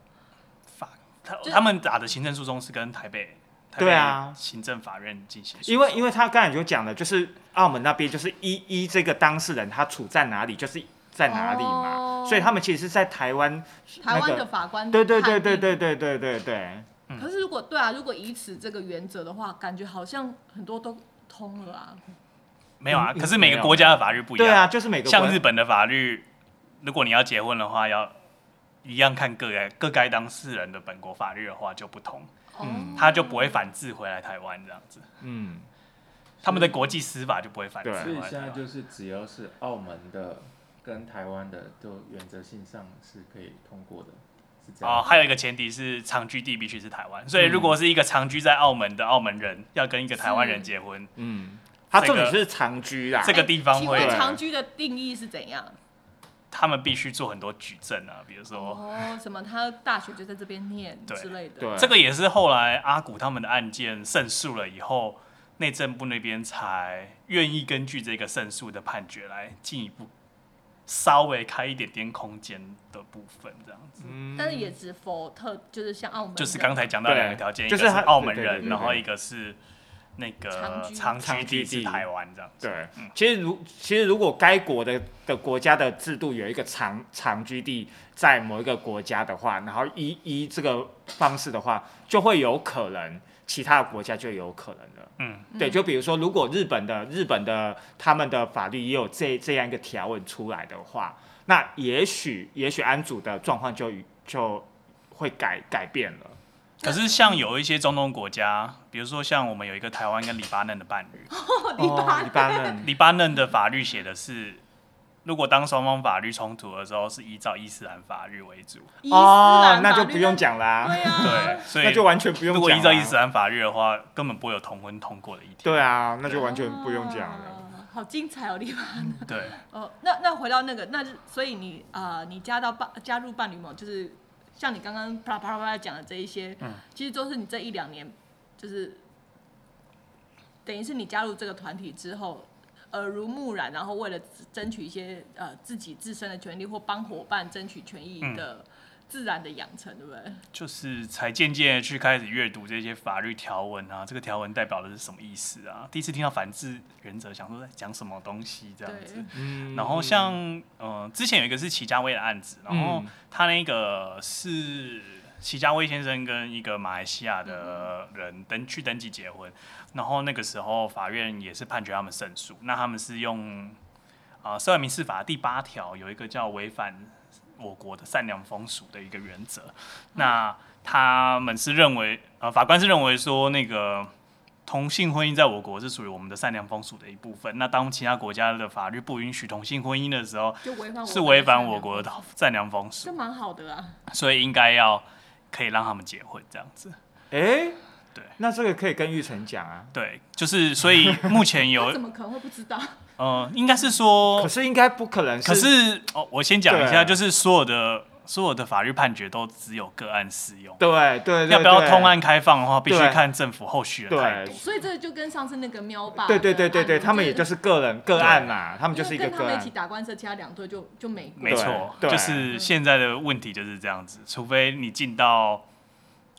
法他就他们打的行政诉讼是跟台北台对啊。行政法院进行，因为因为他刚才就讲了，就是澳门那边就是依依这个当事人他处在哪里，就是在哪里嘛，哦。所以他们其实是在台湾台湾的，法官对对对对对对对对对，嗯。可是如果对啊，如果以此这个原则的话，感觉好像很多都通了啊。没有啊，嗯可是每个国家的法律不一样。对啊，就是每个像日本的法律，如果你要结婚的话，要一样看各该各该当事人的本国法律的话就不同，嗯哦。他就不会反制回来台湾这样子，嗯，他们的国际司法就不会反制对。所以。现在就是只要是澳门的跟台湾的，都原则性上是可以通过的，是这样。哦，还有一个前提是长居地必须是台湾，所以如果是一个长居在澳门的澳门人要跟一个台湾人结婚，嗯，他重点是长居啦，这个地方请问会长居的定义是怎样？他们必须做很多举证啊，比如说。哦，什么他大学就在这边念之类的。对这个也是后来阿古他们的案件胜诉了以后，内政部那边才愿意根据这个胜诉的判决来进一步稍微开一点点空间的部分，这样子。嗯但是也只否特，就是像澳门，就是刚才讲到两个条件，一就是他个是澳门人，然后一个是那个长居长长居地台湾这样子。对嗯，其实如其实如果该国的的国家的制度有一个长长居地在某一个国家的话，然后依依这个方式的话，就会有可能其他的国家就有可能了。嗯，对，就比如说，如果日本的日本的他们的法律也有这这样一个条文出来的话，那也许也许安主的状况就就会改改变了。可是像有一些中东国家，比如说像我们有一个台湾跟黎巴嫩的伴侣，黎 [LAUGHS] 巴哦黎巴嫩，黎巴嫩的法律写的是，如果当双方法律冲突的时候，是依照伊斯兰法律为主。伊斯哦兰，那法律就不用。讲啦、对啊，对，所以那就完全不用如果依照伊斯兰法律的话，根本不会有同婚通过的一天。对啊，那就完全不用讲了。啊好精彩哦，黎巴嫩。对，哦，那那回到那个，那所以你啊、呃你加到伴加入伴侣盟，就是像你刚刚啪啦啪啦啪啦讲的这一些，嗯其实都是你这一两年，就是等于是你加入这个团体之后，耳濡目染，然后为了争取一些呃自己自身的权利或帮伙伴争取权益的自然的养成，对不对？就是才渐渐去开始阅读这些法律条文啊，这个条文代表的是什么意思啊？第一次听到反制原则，想说在讲什么东西这样子。嗯然后像呃，之前有一个是齐家威的案子，然后嗯他那个是齐家威先生跟一个马来西亚的人登去登记结婚，然后那个时候法院也是判决他们胜诉，那他们是用啊《涉外民事法》第八条有一个叫违反我国的善良风俗的一个原则，那他们是认为呃法官是认为说那个。同性婚姻在我国是属于我们的善良风俗的一部分。那当其他国家的法律不允许同性婚姻的时候，就违反是违反我国的善良风俗这，蛮好的啊。所以应该要可以让他们结婚这样子。哎，对，那这个可以跟玉成讲啊。对，就是所以目前有 [LAUGHS] 怎么可能会不知道？呃，应该是说可，是应该不可能可是哦，我先讲一下，就是所有的所有的法律判决都只有个案适用。对对对，要不要通？案开放的话，必须看政府后续的态对度。所以这个就跟上次那个喵爸对对对对对，的案例他们也就是个人个案嘛，他们就是一个跟他们一起。打官司，其他两队就就没过没错，就是现在的问题就是这样子，除非你进到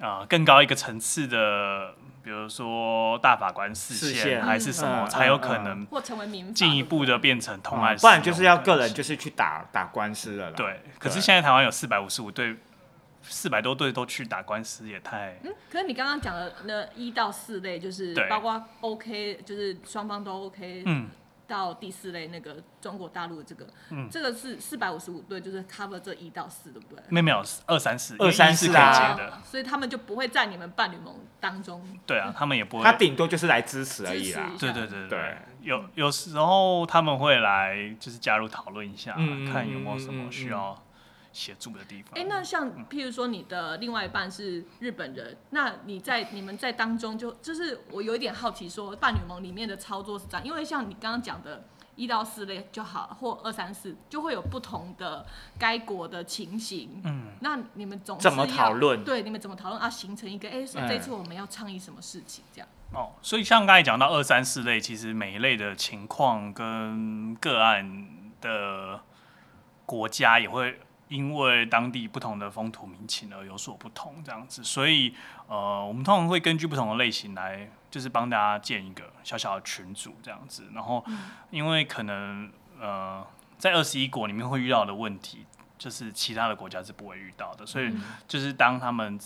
呃更高一个层次的，比如说大法官视视线线还是什么，嗯才有可能或成为民法进一步的变成同案、嗯不然就是要个人就是去打打官司了啦。对。可是现在台湾有四百五十五对，四百多对都去打官司，也太嗯，可是你刚刚讲的那一到四类，就是包括 OK，就是双方都 OK，嗯到第四类那个中国大陆的这个，嗯。这个是四百五十五对，就是 cover 这一到四，对不对？没有没有二三四，二三四可以啊接的，哦所以他们就不会在你们伴侣盟当中。对啊，[LAUGHS] 他们也不会。他顶多就是来支持而已啦。对对对对有有时候他们会来就是加入讨论一下，嗯看有没有什么嗯嗯。嗯需要协助的地方。哎、那像譬如说你的另外一半是日本人，那你在你们在当中就就是我有一点好奇，说伴侣盟里面的操作是这样，因为像你刚刚讲的。一到四类就好，或二三四就会有不同的该国的情形。嗯，那你们总怎么讨论对，你们怎么讨论啊？形成一个，哎、说嗯这次我们要倡议什么事情？这样。哦，所以像刚才讲到二三四类，其实每一类的情况跟个案的国家也会因为当地不同的风土民情而有所不同，这样子。所以呃，我们通常会根据不同的类型来，就是帮大家建一个小小的群组这样子。然后，因为可能呃，在二十一国里面会遇到的问题，就是其他的国家是不会遇到的，所以就是当他们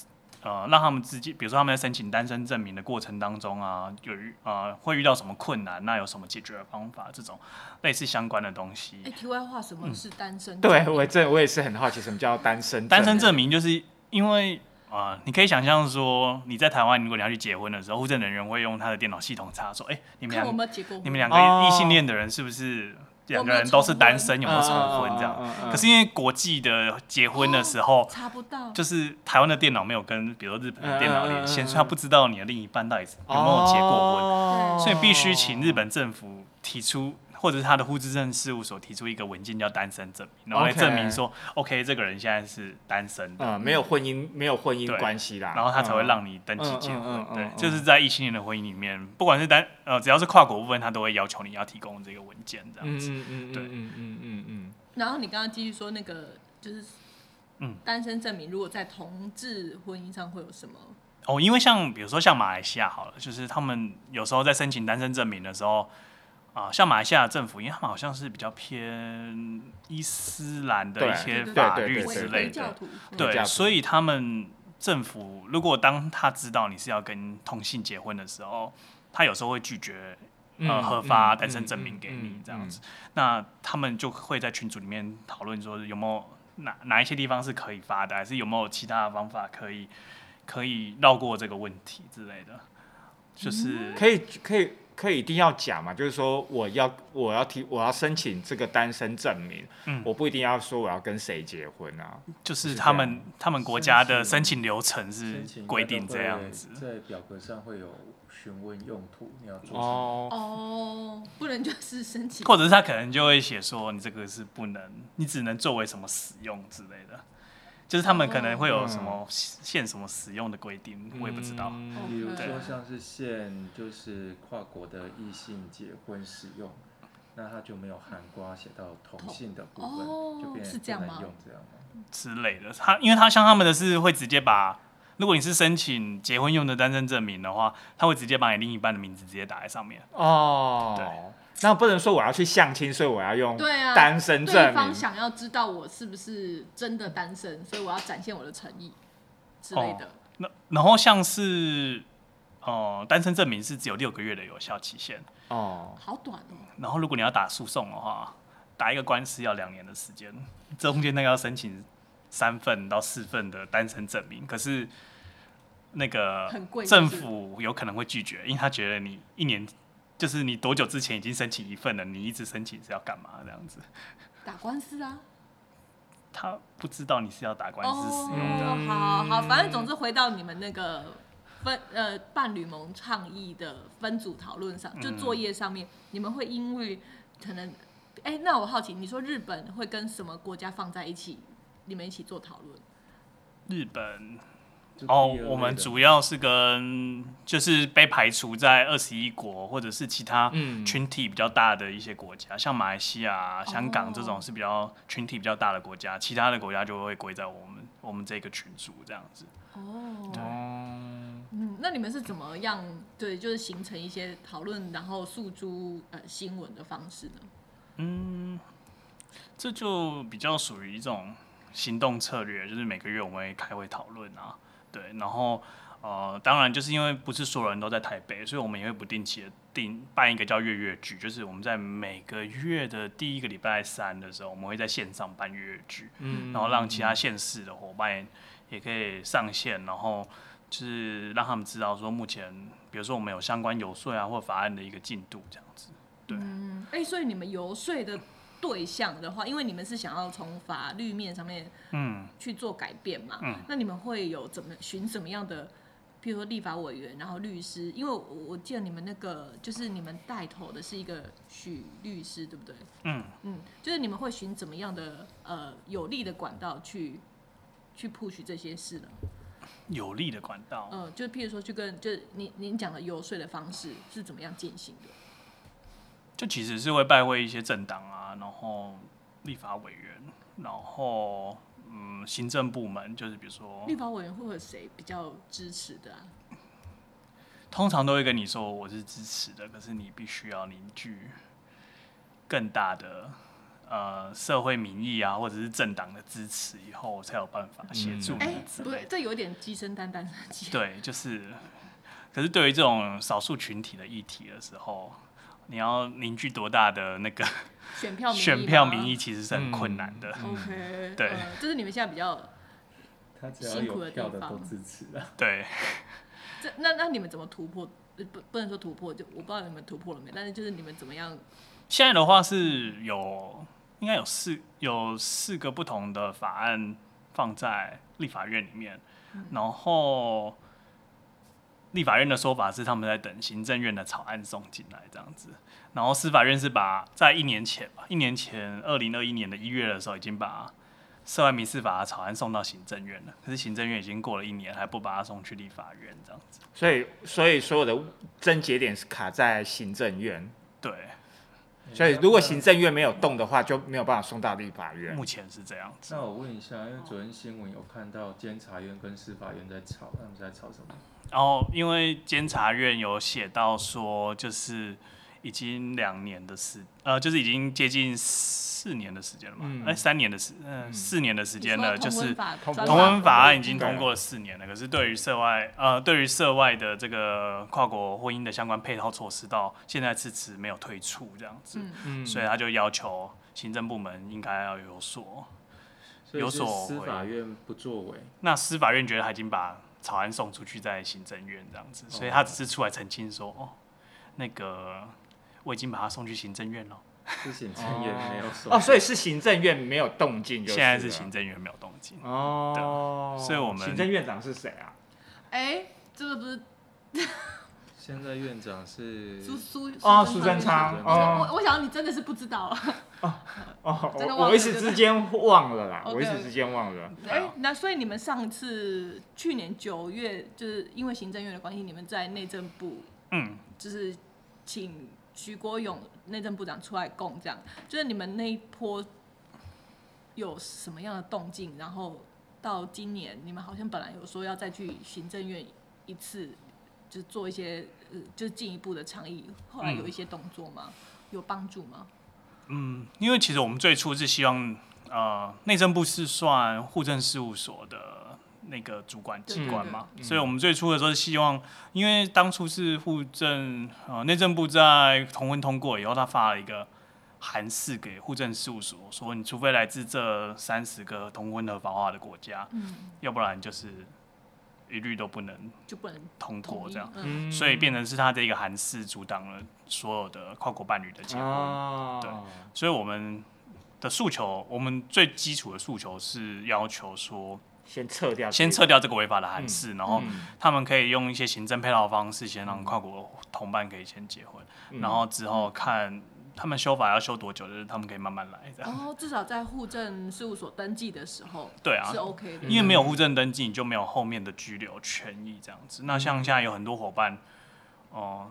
呃，让他们自己，比如说他们在申请单身证明的过程当中啊，有遇呃会遇到什么困难，那有什么解决的方法，这种类似相关的东西哎、。题外话，什么是单身？对我这我也是很好奇，什么叫单身？单身证明就是因为啊、呃你可以想象说你在台湾，如果你要去结婚的时候，户政人员会用他的电脑系统查说，哎、你们你们两个哦异性恋的人是不是两个人都是单身，有没有重婚这样？可是因为国际的结婚的时候，查不到，就是台湾的电脑没有跟比如说日本的电脑连线，所以他不知道你的另一半到底有没有结过婚。哦。所以必须请日本政府提出，或者是他的户籍证事务所提出一个文件叫单身证明，然后来证明说，OK，这个人现在是单身的，嗯，没有婚姻，没有婚姻关系啦，然后他才会嗯让你登记结婚嗯嗯嗯。嗯对嗯，就是在异性恋的婚姻里面，不管是单呃，只要是跨国部分，他都会要求你要提供这个文件这样子。嗯嗯嗯对嗯嗯嗯嗯然后你刚刚继续说那个就是，嗯单身证明如果在同志婚姻上会有什么？哦，因为像比如说像马来西亚好了，就是他们有时候在申请单身证明的时候，啊、像马来西亚政府，因为他们好像是比较偏伊斯兰的一些法律之类的，对，所以他们政府如果当他知道你是要跟同性结婚的时候，他有时候会拒绝嗯呃核发嗯单身嗯证明给嗯你这样子。那他们就会在群组里面讨论说有没有哪哪一些地方是可以发的，还是有没有其他的方法可以可以绕过这个问题之类的。就是可以可以可以一定要讲嘛，就是说我要我要提我要申请这个单身证明，嗯。我不一定要说我要跟谁结婚啊，就是是他们他们国家的申申请请流程是规定这样子。在表格上会有询问用途，你要做什么？哦，哦，不能就是申请，或者是他可能就会写说你这个是不能，你只能作为什么使用之类的，就是他们可能会有什么限什么使用的规定，我也不知道。嗯比如说像是限就是跨国的异性结婚使用，那他就没有含瓜写到同性的部分，哦就变是这样吗不能用这样吗？之类的。他因为他像他们的是会直接把，如果你是申请结婚用的单身证明的话，他会直接把你另一半的名字直接打在上面。哦，对，那不能说我要去相亲，所以我要用对啊，单身对证明，方想要知道我是不是真的单身，所以我要展现我的诚意之类的。那然后像是，呃，单身证明是只有六个月的有效期限，哦，好短哦，然后如果你要打诉讼的话，打一个官司要两年的时间，中间那个要申请三份到四份的单身证明，可是那个很贵政是。不是府有可能会拒绝，因为他觉得你一年就是你多久之前已经申请一份了，你一直申请是要干嘛这样子？打官司啊。他不知道你是要打官司使用的。哦，好好，反正总之回到你们那个分呃伴侣盟倡议的分组讨论上，就嗯作业上面，你们会因为可能，哎、那我好奇，你说日本会跟什么国家放在一起，你们一起做讨论？日本就哦我们主要是跟就是被排除在二十一国或者是其他嗯群体比较大的一些国家，像马来西亚、香港这哦种是比较群体比较大的国家，其他的国家就会归在我们我们这个群组这样子。哦，对嗯，那你们是怎么样？对，就是形成一些讨论，然后诉诸呃新闻的方式呢？嗯，这就比较属于一种行动策略，就是每个月我们会开会讨论啊，对，然后呃，当然就是因为不是所有人都在台北，所以我们也会不定期的定办一个叫月月剧，就是我们在每个月的第一个礼拜三的时候，我们会在线上办月月剧，嗯然后让其他县市的伙伴也可以上线，然后就是让他们知道说目前，比如说我们有相关游说啊或法案的一个进度这样子。对嗯，哎、所以你们游说的对象的话，因为你们是想要从法律面上面嗯，去做改变嘛，嗯那你们会有怎么寻什么样的，比如说立法委员，然后律师，因为我我记得你们那个就是你们带头的是一个许律师，对不对？嗯嗯，就是你们会寻怎么样的呃有利的管道去去 push 这些事呢？有利的管道。呃，就譬如说去跟就是您您讲的游说的方式是怎么样进行的？就其实是会拜会一些政党啊，然后立法委员，然后嗯行政部门，就是比如说立法委员会有谁比较支持的啊？通常都会跟你说我是支持的，可是你必须要凝聚更大的呃社会民意啊，或者是政党的支持以后，才有办法协助哎、不对这有点鸡生蛋，蛋生鸡。对，就是，可是对于这种少数群体的议题的时候，你要凝聚多大的那个 [LAUGHS] 选票民意选票吗民意，其实是很困难的。对呃这是你们现在比较辛苦的地方支持啊。对，这那那你们怎么突破？呃不不能说突破，就我不知道你们突破了没，但是就是你们怎么样？现在的话是有应该有四有四个不同的法案放在立法院里面，然后立法院的说法是他们在等行政院的草案送进来这样子，然后司法院是把在一年前吧，一年前二零二一年的一月的时候已经把涉外民事法的草案送到行政院了，可是行政院已经过了一年还不把它送去立法院这样子，所以所以所有的症结点是卡在行政院，对，所以如果行政院没有动的话，就没有办法送到立法院。目前是这样子。那我问一下，因为昨天新闻有看到监察院跟司法院在吵，他们在吵什么？然后因为监察院有写到说，就是已经两年的时，呃，就是已经接近四年的时间了嘛，嗯。哎、三年的时，呃，嗯。四年的时间了，就是同同婚法案已对经通过了四年了，可是对于涉外，呃，对于涉外的这个跨国婚姻的相关配套措施，到现在迟迟没有推出这样子，所以他就要求行政部门应该要有所。有所以是司法院不作为，那司法院觉得他已经把草案送出去在行政院这样子，所以他只是出来澄清说，哦，那个我已经把他送去行政院了，[LAUGHS] 是行政院没有送。哦，所以是行政院没有动静就现在是行政院没有动静。哦，所以我们行政院长是谁啊？哎、这个不是现在院长是苏苏哦，苏苏贞昌哦。我哦我想你真的是不知道。啊。哦，[LAUGHS] 真的忘了我我一时之间忘了啦，我一时之间忘了。哎、那所以你们上次去年九月，就是因为行政院的关系，你们在内政部嗯，就是请徐国勇内政部长出来供，这样就是你们那一波有什么样的动静？然后到今年，你们好像本来有说要再去行政院一次，就是做一些呃，就是进一步的倡议，后来有一些动作吗？有帮助吗？嗯，因为其实我们最初是希望，呃，内政部是算户政事务所的那个主管机关嘛，所以我们最初的时候是希望，因为当初是户政呃内政部在同婚通过以后，他发了一个函示给户政事务所，说你除非来自这三十个同婚合法化的国家，嗯，要不然就是一律都不能就不能通过这样。嗯，所以变成是他的一个韩式阻挡了所有的跨国伴侣的结婚。哦，对。所以我们的诉求，我们最基础的诉求是要求说，先撤掉，先撤掉这个。违法的函式，然后嗯他们可以用一些行政配套方式，先让跨国同伴可以先结婚，嗯。然后之后看他们修法要修多久，就是他们可以慢慢来这样。然后至少在户政事务所登记的时候对啊是，OK 的，因为没有户政登记，你就没有后面的居留权益这样子。那像现在有很多伙伴，哦、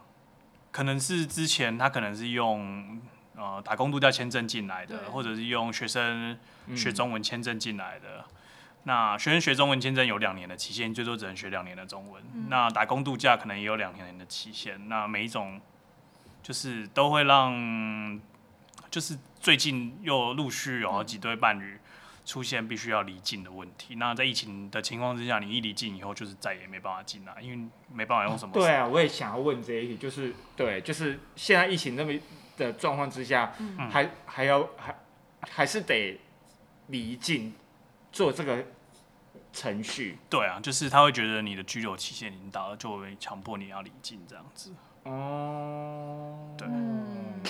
可能是之前他可能是用呃打工度假签证进来的，或者是用学生嗯学中文签证进来的。那学生学中文签证有两年的期限，最多只能学两年的中文。嗯那打工度假可能也有两年的期限。那每一种就是都会让，就是最近又陆续有好几对伴侣出现必须要离境的问题。那在疫情的情况之下，你一离境以后，就是再也没办法进来，因为没办法用什么。对啊，我也想要问这一题，就是对，就是现在疫情那么的状况之下，嗯还还要还还是得离境做这个程序对啊，就是他会觉得你的居留期限已经到了，就会强迫你要离境这样子。哦。对嗯，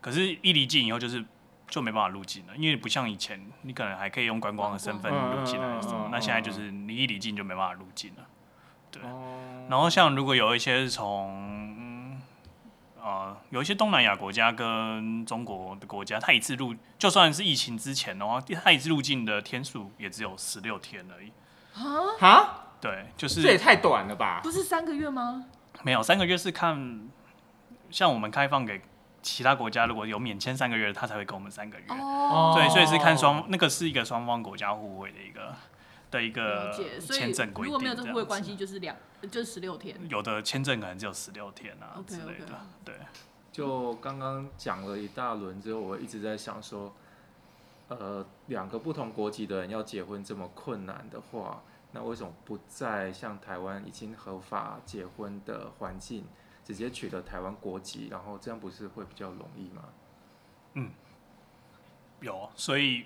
可是，一离境以后就是就没办法入境了，因为不像以前，你可能还可以用观光的身份嗯入境来那现在就是你一离境就没办法入境了。对哦然后像如果有一些是从有一些东南亚国家跟中国的国家，它一次入就算是疫情之前的话，它一次入境的天数也只有十六天而已。啊，哈，对，就是这也太短了吧？不是三个月吗？没有三个月是看，像我们开放给其他国家，如果有免签三个月，他才会给我们三个月。哦，对，所以是看双那个是一个双方国家互惠的一个的一了个签证规定。如果没有这个互惠关系，就是两，就是十六天。有的签证可能只有十六天啊之类的。对，就刚刚讲了一大轮之后，我一直在想说，呃，两个不同国籍的人要结婚这么困难的话，那为什么不在像台湾已经合法结婚的环境，直接取得台湾国籍，然后这样不是会比较容易吗？嗯有，所以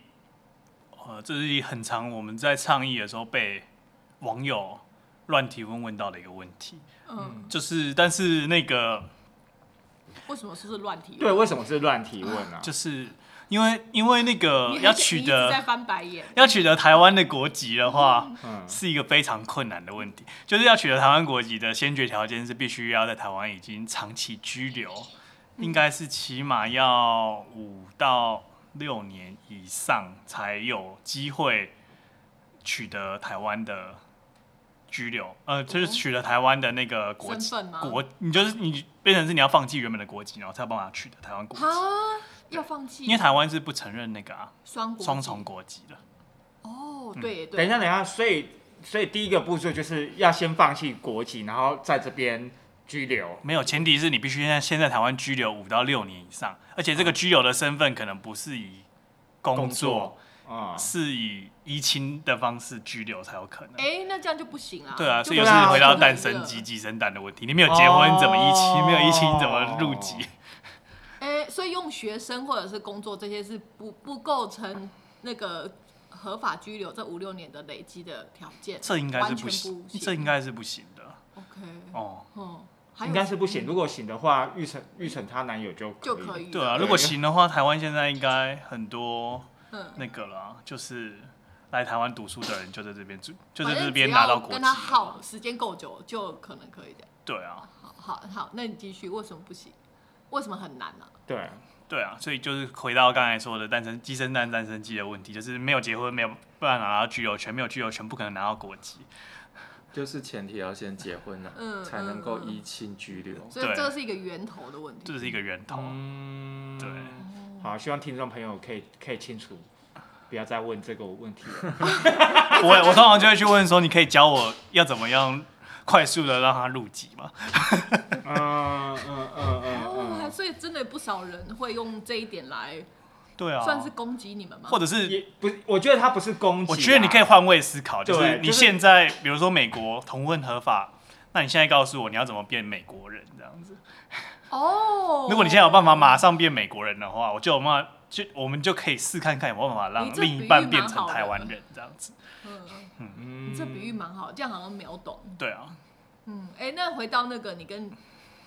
呃，这是很常我们在倡议的时候被网友乱提问问到的一个问题，嗯，就是但是那个为什么说是乱提？对，为什么是乱提问啊？就是因为因为那个要取得翻白眼。要取得台湾的国籍的话。嗯，是一个非常困难的问题，就是要取得台湾国籍的先决条件是必须要在台湾已经长期居留，应该是起码要五到六年以上才有机会取得台湾的居留，呃，就是取得台湾的那个国籍国，你就是你变成是你要放弃原本的国籍，然后才有办法取得台湾国籍，哈，要放弃？因为台湾是不承认那个啊双国籍双重国籍的。哦，对对。等一下，等一下，所以所以第一个步骤就是要先放弃国籍，然后在这边拘留。没有，前提是你必须现在先在台湾拘留五到六年以上，而且这个拘留的身份可能不是以工作，啊、是以依亲的方式拘留才有可能。哎，那这样就不行啊。对啊，所以又对啊是回到就蛋生鸡、鸡生蛋的问题。你没有结婚，你怎么依亲？没有依亲，你怎么入籍？哎，所以用学生或者是工作这些是不不构成那个合法拘留这五六年的累积的条件。这应该是不不行，这应该是不行的。OK，哦，嗯，应该是不行。如果行的话，玉成玉成她男友就就可以。对啊，如果行的话，台湾现在应该很多嗯，那个了，就是来台湾读书的人就在这边住，就在反正这边拿到国籍跟他了。耗时间够久，就可能可以的。对啊，好好好，那你继续，为什么不行？为什么很难呢、对，对啊，所以就是回到刚才说的单身鸡生蛋、单身鸡的问题，就是没有结婚，没有办法拿到居留权，没有居留权，不可能拿到国籍。就是前提要先结婚了、嗯才能够依亲居留。所以对这是一个源头的问题。这是一个源头。嗯，对，好，希望听众朋友可以可以清楚，不要再问这个问题了。[LAUGHS] 我我通常就会去问说，你可以教我要怎么样快速的让他入籍吗？嗯嗯嗯嗯，所以真的不少人会用这一点来对啊，算是攻击你们吗？或者是也不是，我觉得他不是攻击啊，我觉得你可以换位思考，就是你就是现在比如说美国同婚合法，那你现在告诉我你要怎么变美国人这样子？哦，如果你现在有办法马上变美国人的话，我就有办法，就我们就可以试看看有没有办法让另一半变成台湾人这样子。嗯，嗯你这比喻蛮好，这样好像秒懂。对啊，嗯，哎、那回到那个你跟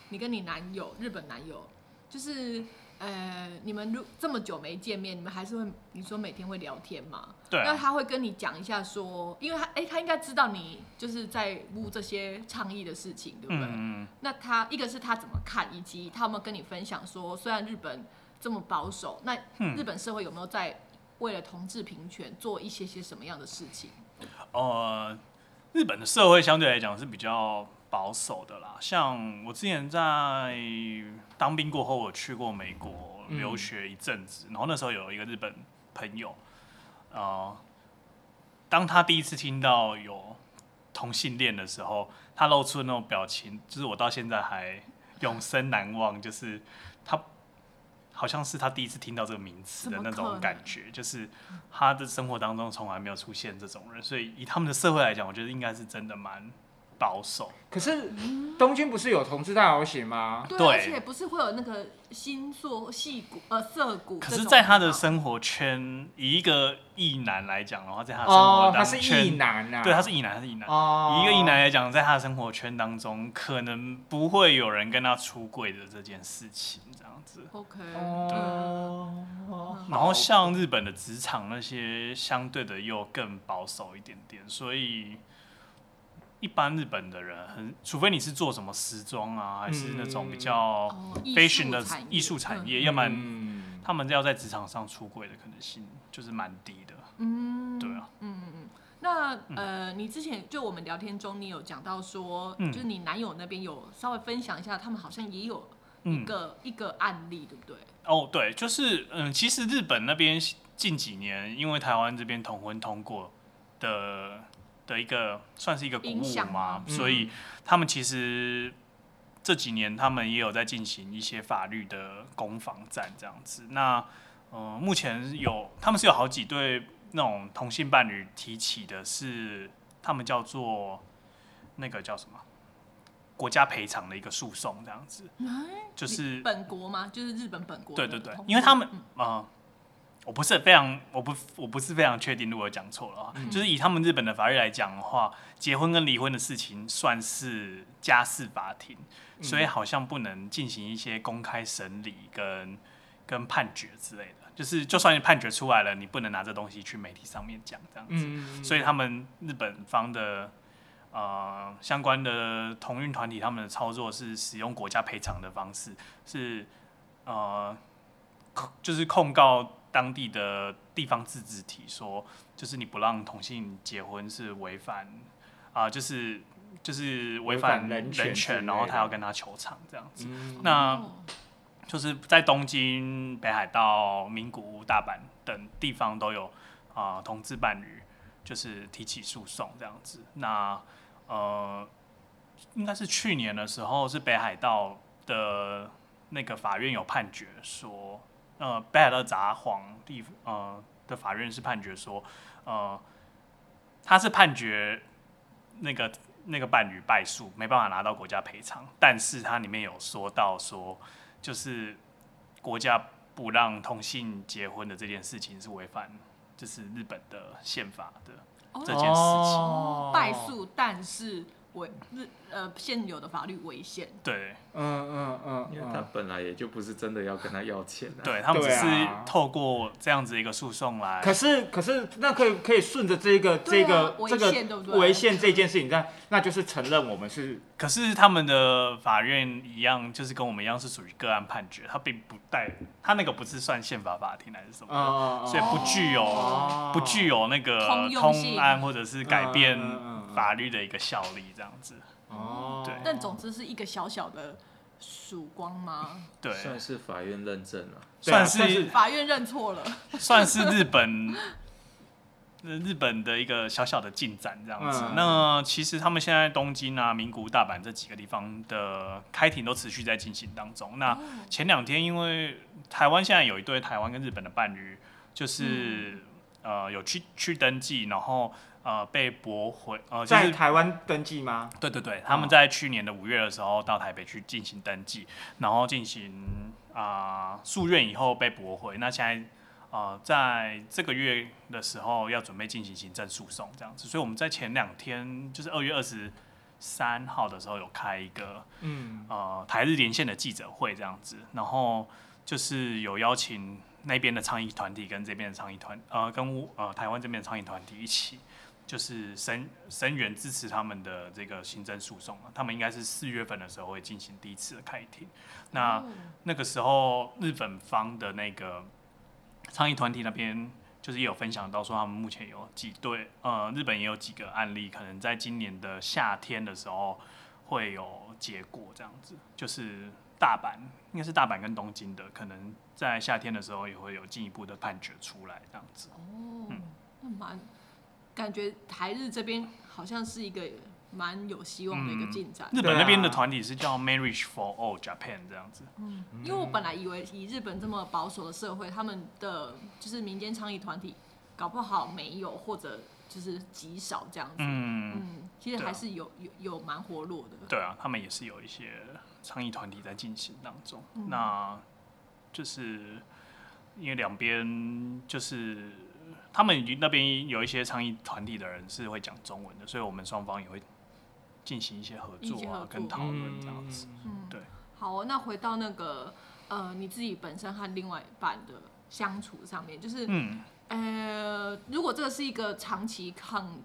你跟你男友日本男友，就是呃，你们如这么久没见面，你们还是会你说每天会聊天吗？那对啊，他会跟你讲一下说，因为他哎、他应该知道你就是在录这些倡议的事情，对不对？嗯嗯那他一个是他怎么看，以及他有没有跟你分享说，虽然日本这么保守，那嗯日本社会有没有在为了同志平权做一些些什么样的事情？呃，日本的社会相对来讲是比较保守的啦。像我之前在当兵过后，我去过美国嗯留学一阵子，然后那时候有一个日本朋友，呃，当他第一次听到有同性恋的时候，他露出的那种表情，就是我到现在还永生难忘，就是他。好像是他第一次听到这个名词的那种感觉，就是他的生活当中从来没有出现这种人，所以以他们的社会来讲，我觉得应该是真的蛮保守。可是东京不是有同志大游行吗？对，而且不是会有那个星座、戏骨、呃涩谷可是，在他的生活圈，以一个异男来讲的话，在他的生活哦，当他是圈，异男啊。对，他是异男，他是异男。哦，以一个异男来讲，在他的生活圈当中，可能不会有人跟他出柜的这件事情，这样子。OK，哦，然后像日本的职场那些相对的又更保守一点点，所以一般日本的人很，除非你是做什么时装啊，还是那种比较 fashion 的艺术产嗯。业，要不然嗯，他们要在职场上出柜的可能性就是蛮低的。嗯，对啊，嗯嗯嗯。那呃，你之前就我们聊天中，你有讲到说，嗯。就是你男友那边有稍微分享一下，他们好像也有一嗯，个、一个案例，对不对？哦，对，就是嗯，其实日本那边近几年因为台湾这边同婚通过的的一个算是一个鼓舞嘛所以他们其实这几年他们也有在进行一些法律的攻防战这样子。那呃，目前有他们是有好几对那种同性伴侣提起的是他们叫做那个叫什么国家赔偿的一个诉讼这样子，就是本国吗？就是日本本国对对对，因为他们嗯呃，我不是非常，我不我不是非常确定，如果讲错了啊，嗯就是以他们日本的法律来讲的话，结婚跟离婚的事情算是家事法庭，嗯所以好像不能进行一些公开审理跟跟判决之类的。就是就算你判决出来了，你不能拿这东西去媒体上面讲这样子。嗯，所以他们日本方的呃相关的同运团体，他们的操作是使用国家赔偿的方式，是呃控就是控告当地的地方自治体说，就是你不让同性结婚是违反啊、就是就是违反人权然后他要跟他求偿这样子。嗯那哦就是在东京、北海道、名古屋、大阪等地方都有啊、呃同志伴侣就是提起诉讼这样子。那呃，应该是去年的时候，是北海道的那个法院有判决说，呃，北海道札幌地呃的法院是判决说，呃，他是判决那个那个伴侣败诉，没办法拿到国家赔偿，但是它里面有说到说，就是国家不让同性结婚的这件事情是违反就是日本的宪法的哦这件事情。哦败诉，但是违日呃现有的法律违宪。对。嗯嗯嗯，因为他本来也就不是真的要跟他要钱啊。对，他们只是啊。透过这样子一个诉讼来，可是可是那可以可以顺着这个这个这个违宪这件事情，那那就是承认我们是 [LAUGHS] 可是他们的法院一样，就是跟我们一样是属于个案判决，他并不带，他那个不是算宪法法庭还是什么所以不具有、哦。不具有那个通通案或者是改变嗯嗯嗯嗯法律的一个效力，这样子。哦，对但总之是一个小小的曙光吗？对，算是法院认证了。啊算是算是法院认错了。[LAUGHS] 算是日本。呃日本的一个小小的进展这样子。嗯那其实他们现在东京啊、名古屋、大阪这几个地方的开庭都持续在进行当中。那前两天因为台湾现在有一对台湾跟日本的伴侣，就是、呃有去去登记，然后呃被驳回，呃就在台湾登记吗？对对对，他们在去年的五月的时候到台北去进行登记，然后进行啊、诉愿以后被驳回。那现在呃在这个月的时候要准备进行行政诉讼这样子，所以我们在前两天就是二月二十三号的时候有开一个嗯，呃台日连线的记者会这样子，然后就是有邀请那边的倡议团体跟这边的倡议团呃跟呃台湾这边的倡议团体一起，就是声声援支持他们的这个行政诉讼啊，他们应该是四月份的时候会进行第一次的开庭，那。哦那个时候日本方的那个倡议团体那边，就是也有分享到说，他们目前有几对呃，日本也有几个案例，可能在今年的夏天的时候会有结果，这样子，就是大阪应该是大阪跟东京的，可能在夏天的时候也会有进一步的判决出来，这样子。哦，那蛮感觉台日这边好像是一个蛮有希望的一个进展。日本那边的团体是叫 Marriage for All Japan 这样子。嗯因为我本来以为以日本这么保守的社会，他们的就是民间倡议团体，搞不好没有或者就是极少这样子。嗯，嗯，其实还是有有有蛮活络的。对啊，他们也是有一些倡议团体在进行当中。嗯那就是因为两边就是他们那边有一些倡议团体的人是会讲中文的，所以我们双方也会进行一些合作啊，作跟讨论这样子。嗯，对。好哦、那回到那个呃你自己本身和另外一半的相处上面，就是、嗯，呃，如果这个是一个长期抗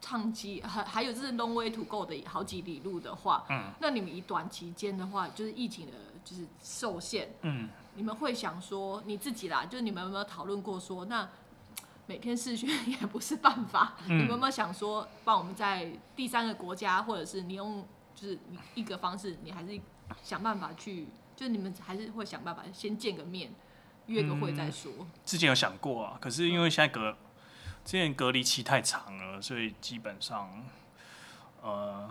长期还还有就是 long way to go 的好几里路的话，嗯，那你们以短期间的话，就是疫情的就是受限，嗯，你们会想说你自己啦，就是你们有没有讨论过说，那每天试训 [LAUGHS] 也不是办法，嗯。你们有没有想说，帮我们在第三个国家，或者是你用就是你一个方式，你还是想办法去，就是你们还是会想办法先见个面，约个会再说。之前有想过啊，可是因为现在隔之前隔离期太长了，所以基本上呃，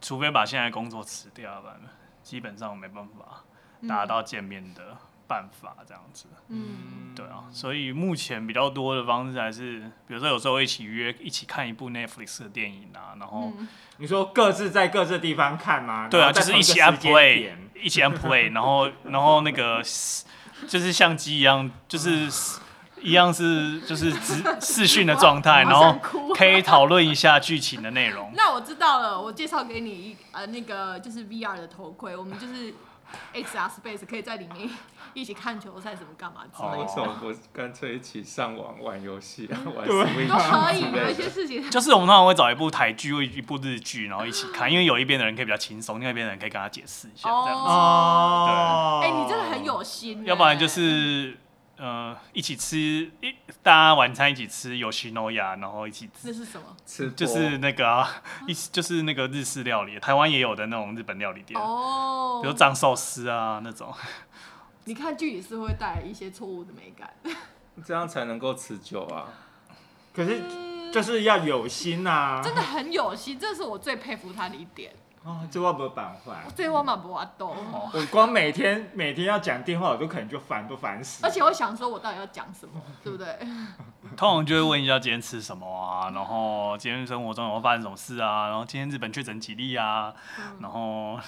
除非把现在工作辞掉，吧基本上没办法达到见面的办法这样子。嗯，对啊，所以目前比较多的方式还是，比如说有时候一起约一起看一部 Netflix 的电影啊，然后、嗯你说各自在各自的地方看吗？对啊，就是一起按 play，一起按 play，[LAUGHS] 然后然后那个就是相机一样，就是一样是就是直视讯的状态，[LAUGHS] 然好后 [LAUGHS] 可以讨论一下剧情的内容。那我知道了，我介绍给你一呃那个就是 VR 的头盔，我们就是 XR Space 可以在里面一起看球赛什么干嘛之哦类的，为什么不干脆一起上网玩游戏啊？玩对 Switch 都可以有一些事情。就是我们通常会找一部台剧或一部日剧，然后一起看，因为有一边的人可以比较轻松，另外一边的人可以跟他解释一下这样子。哦，哎、你真的很有心欸。要不然就是呃一起吃一大家晚餐一起吃有西诺亚，然后一起吃这是什么？吃就是那个、啊、一就是那个日式料理，台湾也有的那种日本料理店，哦，比如藏寿司啊那种。你看剧里是会带来一些错误的美感。这样才能够持久啊！可是就是要有心呐、真的很有心，这是我最佩服他的一点。啊，这我没有办法。这我嘛不阿多，我光每天每天要讲电话，我都可能就烦都烦死。而且我想说，我到底要讲什么，对不对？通常就会问一下今天吃什么啊，然后今天生活中有没有发生什么事啊，然后今天日本确诊几例啊，然后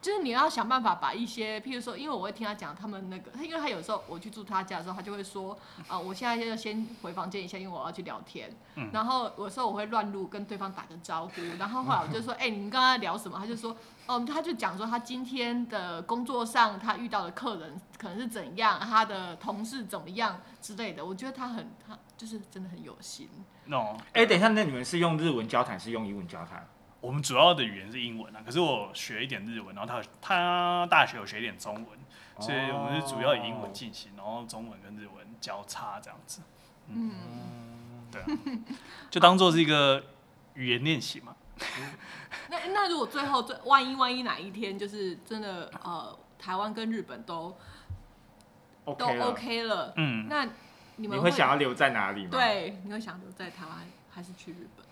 就是你要想办法把一些，譬如说，因为我会听他讲他们那个，因为他有时候我去住他家的时候，他就会说，啊、我现在要先回房间一下，因为我要去聊天。嗯然后有时候我会乱录，跟对方打个招呼。然后后来我就说，[LAUGHS] 哎、你们刚刚在聊什么？他就说，哦，他就讲说他今天的工作上他遇到的客人可能是怎样，他的同事怎么样之类的。我觉得他很，他就是真的很有心。那种哎、等一下，那你们是用日文交谈，是用英文交谈？我们主要的语言是英文啊，可是我学一点日文，然后他他大学有学一点中文，所以我们是主要以英文进行，然后中文跟日文交叉这样子，嗯，对啊，就当做是一个语言练习嘛。那那如果最后最万一万一哪一天就是真的呃，台湾跟日本都都 OK 了 OK 了，嗯，那你你们会想要留在哪里吗？，对，你会想留在台湾还是去日本？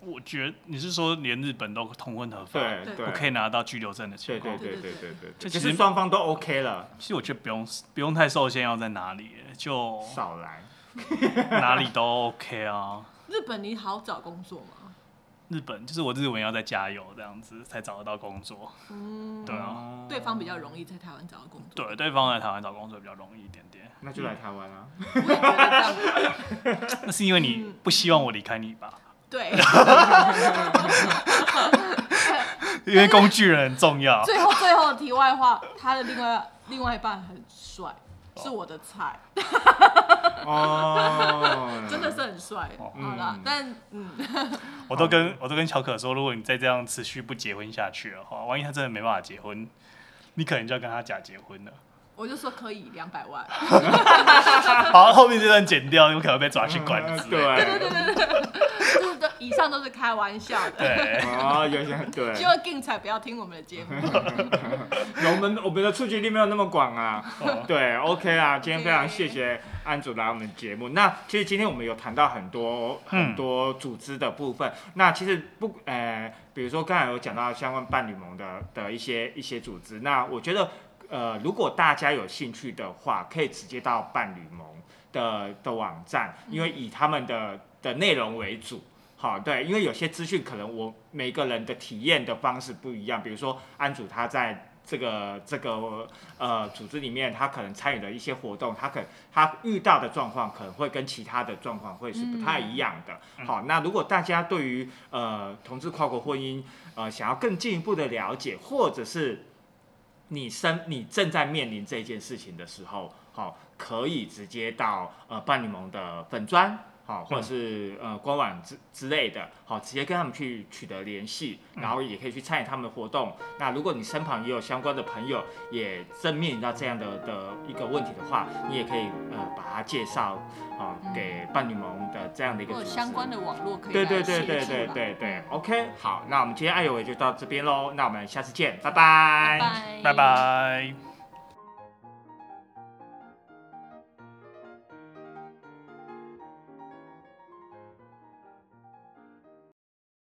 我觉得你是说连日本都同婚合法，对，不可以拿到居留证的情况，对对对对对对，其实双方都 OK 了。其实我觉得不用不用太受限要在哪里，就少来，哪里都 OK 啊。日本你好找工作吗？日本就是我日文要再加油这样子才找得到工作，嗯，对啊，对方比较容易在台湾找到工作，对，对方在台湾找工作比较容易一点点，那就来台湾啊，[LAUGHS] 那是因为你不希望我离开你吧？对，[LAUGHS] 因为工具人很重要。最后最后的题外话，他的另外另外一半很帅，是我的菜，哦，[LAUGHS] 真的是很帅。哦好啦嗯，但嗯，我都跟我都跟乔可说，如果你再这样持续不结婚下去的话，万一他真的没办法结婚，你可能就要跟他假结婚了。我就说可以两百万。[LAUGHS] 好，后面这段剪掉，有可能被抓去关之类的。对，对对对，以上都是开玩笑的，对，哦，有些对，希望 Ging 才不要听我们的节目。[LAUGHS] 我们我们的触及率没有那么广啊。哦对，OK 啊，今天非常谢谢安主来我们节目。那其实今天我们有谈到很多嗯很多组织的部分。那其实不呃，比如说刚才有讲到相关伴侣盟的的一些一些组织。那我觉得呃，如果大家有兴趣的话，可以直接到伴侣盟的的网站，因为以他们的的内容为主。好，对，因为有些资讯可能我每个人的体验的方式不一样，比如说安主他在这个这个呃组织里面，他可能参与的一些活动，他可他遇到的状况可能会跟其他的状况会是不太一样的。嗯好，那如果大家对于呃同志跨国婚姻呃想要更进一步的了解，或者是你生你正在面临这件事情的时候，好、可以直接到呃伴侣盟的粉砖。好，或者是呃官网之之类的，好，直接跟他们去取得联系，然后也可以去参与他们的活动。那如果你身旁也有相关的朋友，也正面临到这样的的一个问题的话，你也可以呃把它介绍啊、给伴侣盟的这样的一个。相关的网络可以对对对对对对对，OK，好，那我们今天爱有为就到这边喽，那我们下次见，拜拜拜拜拜。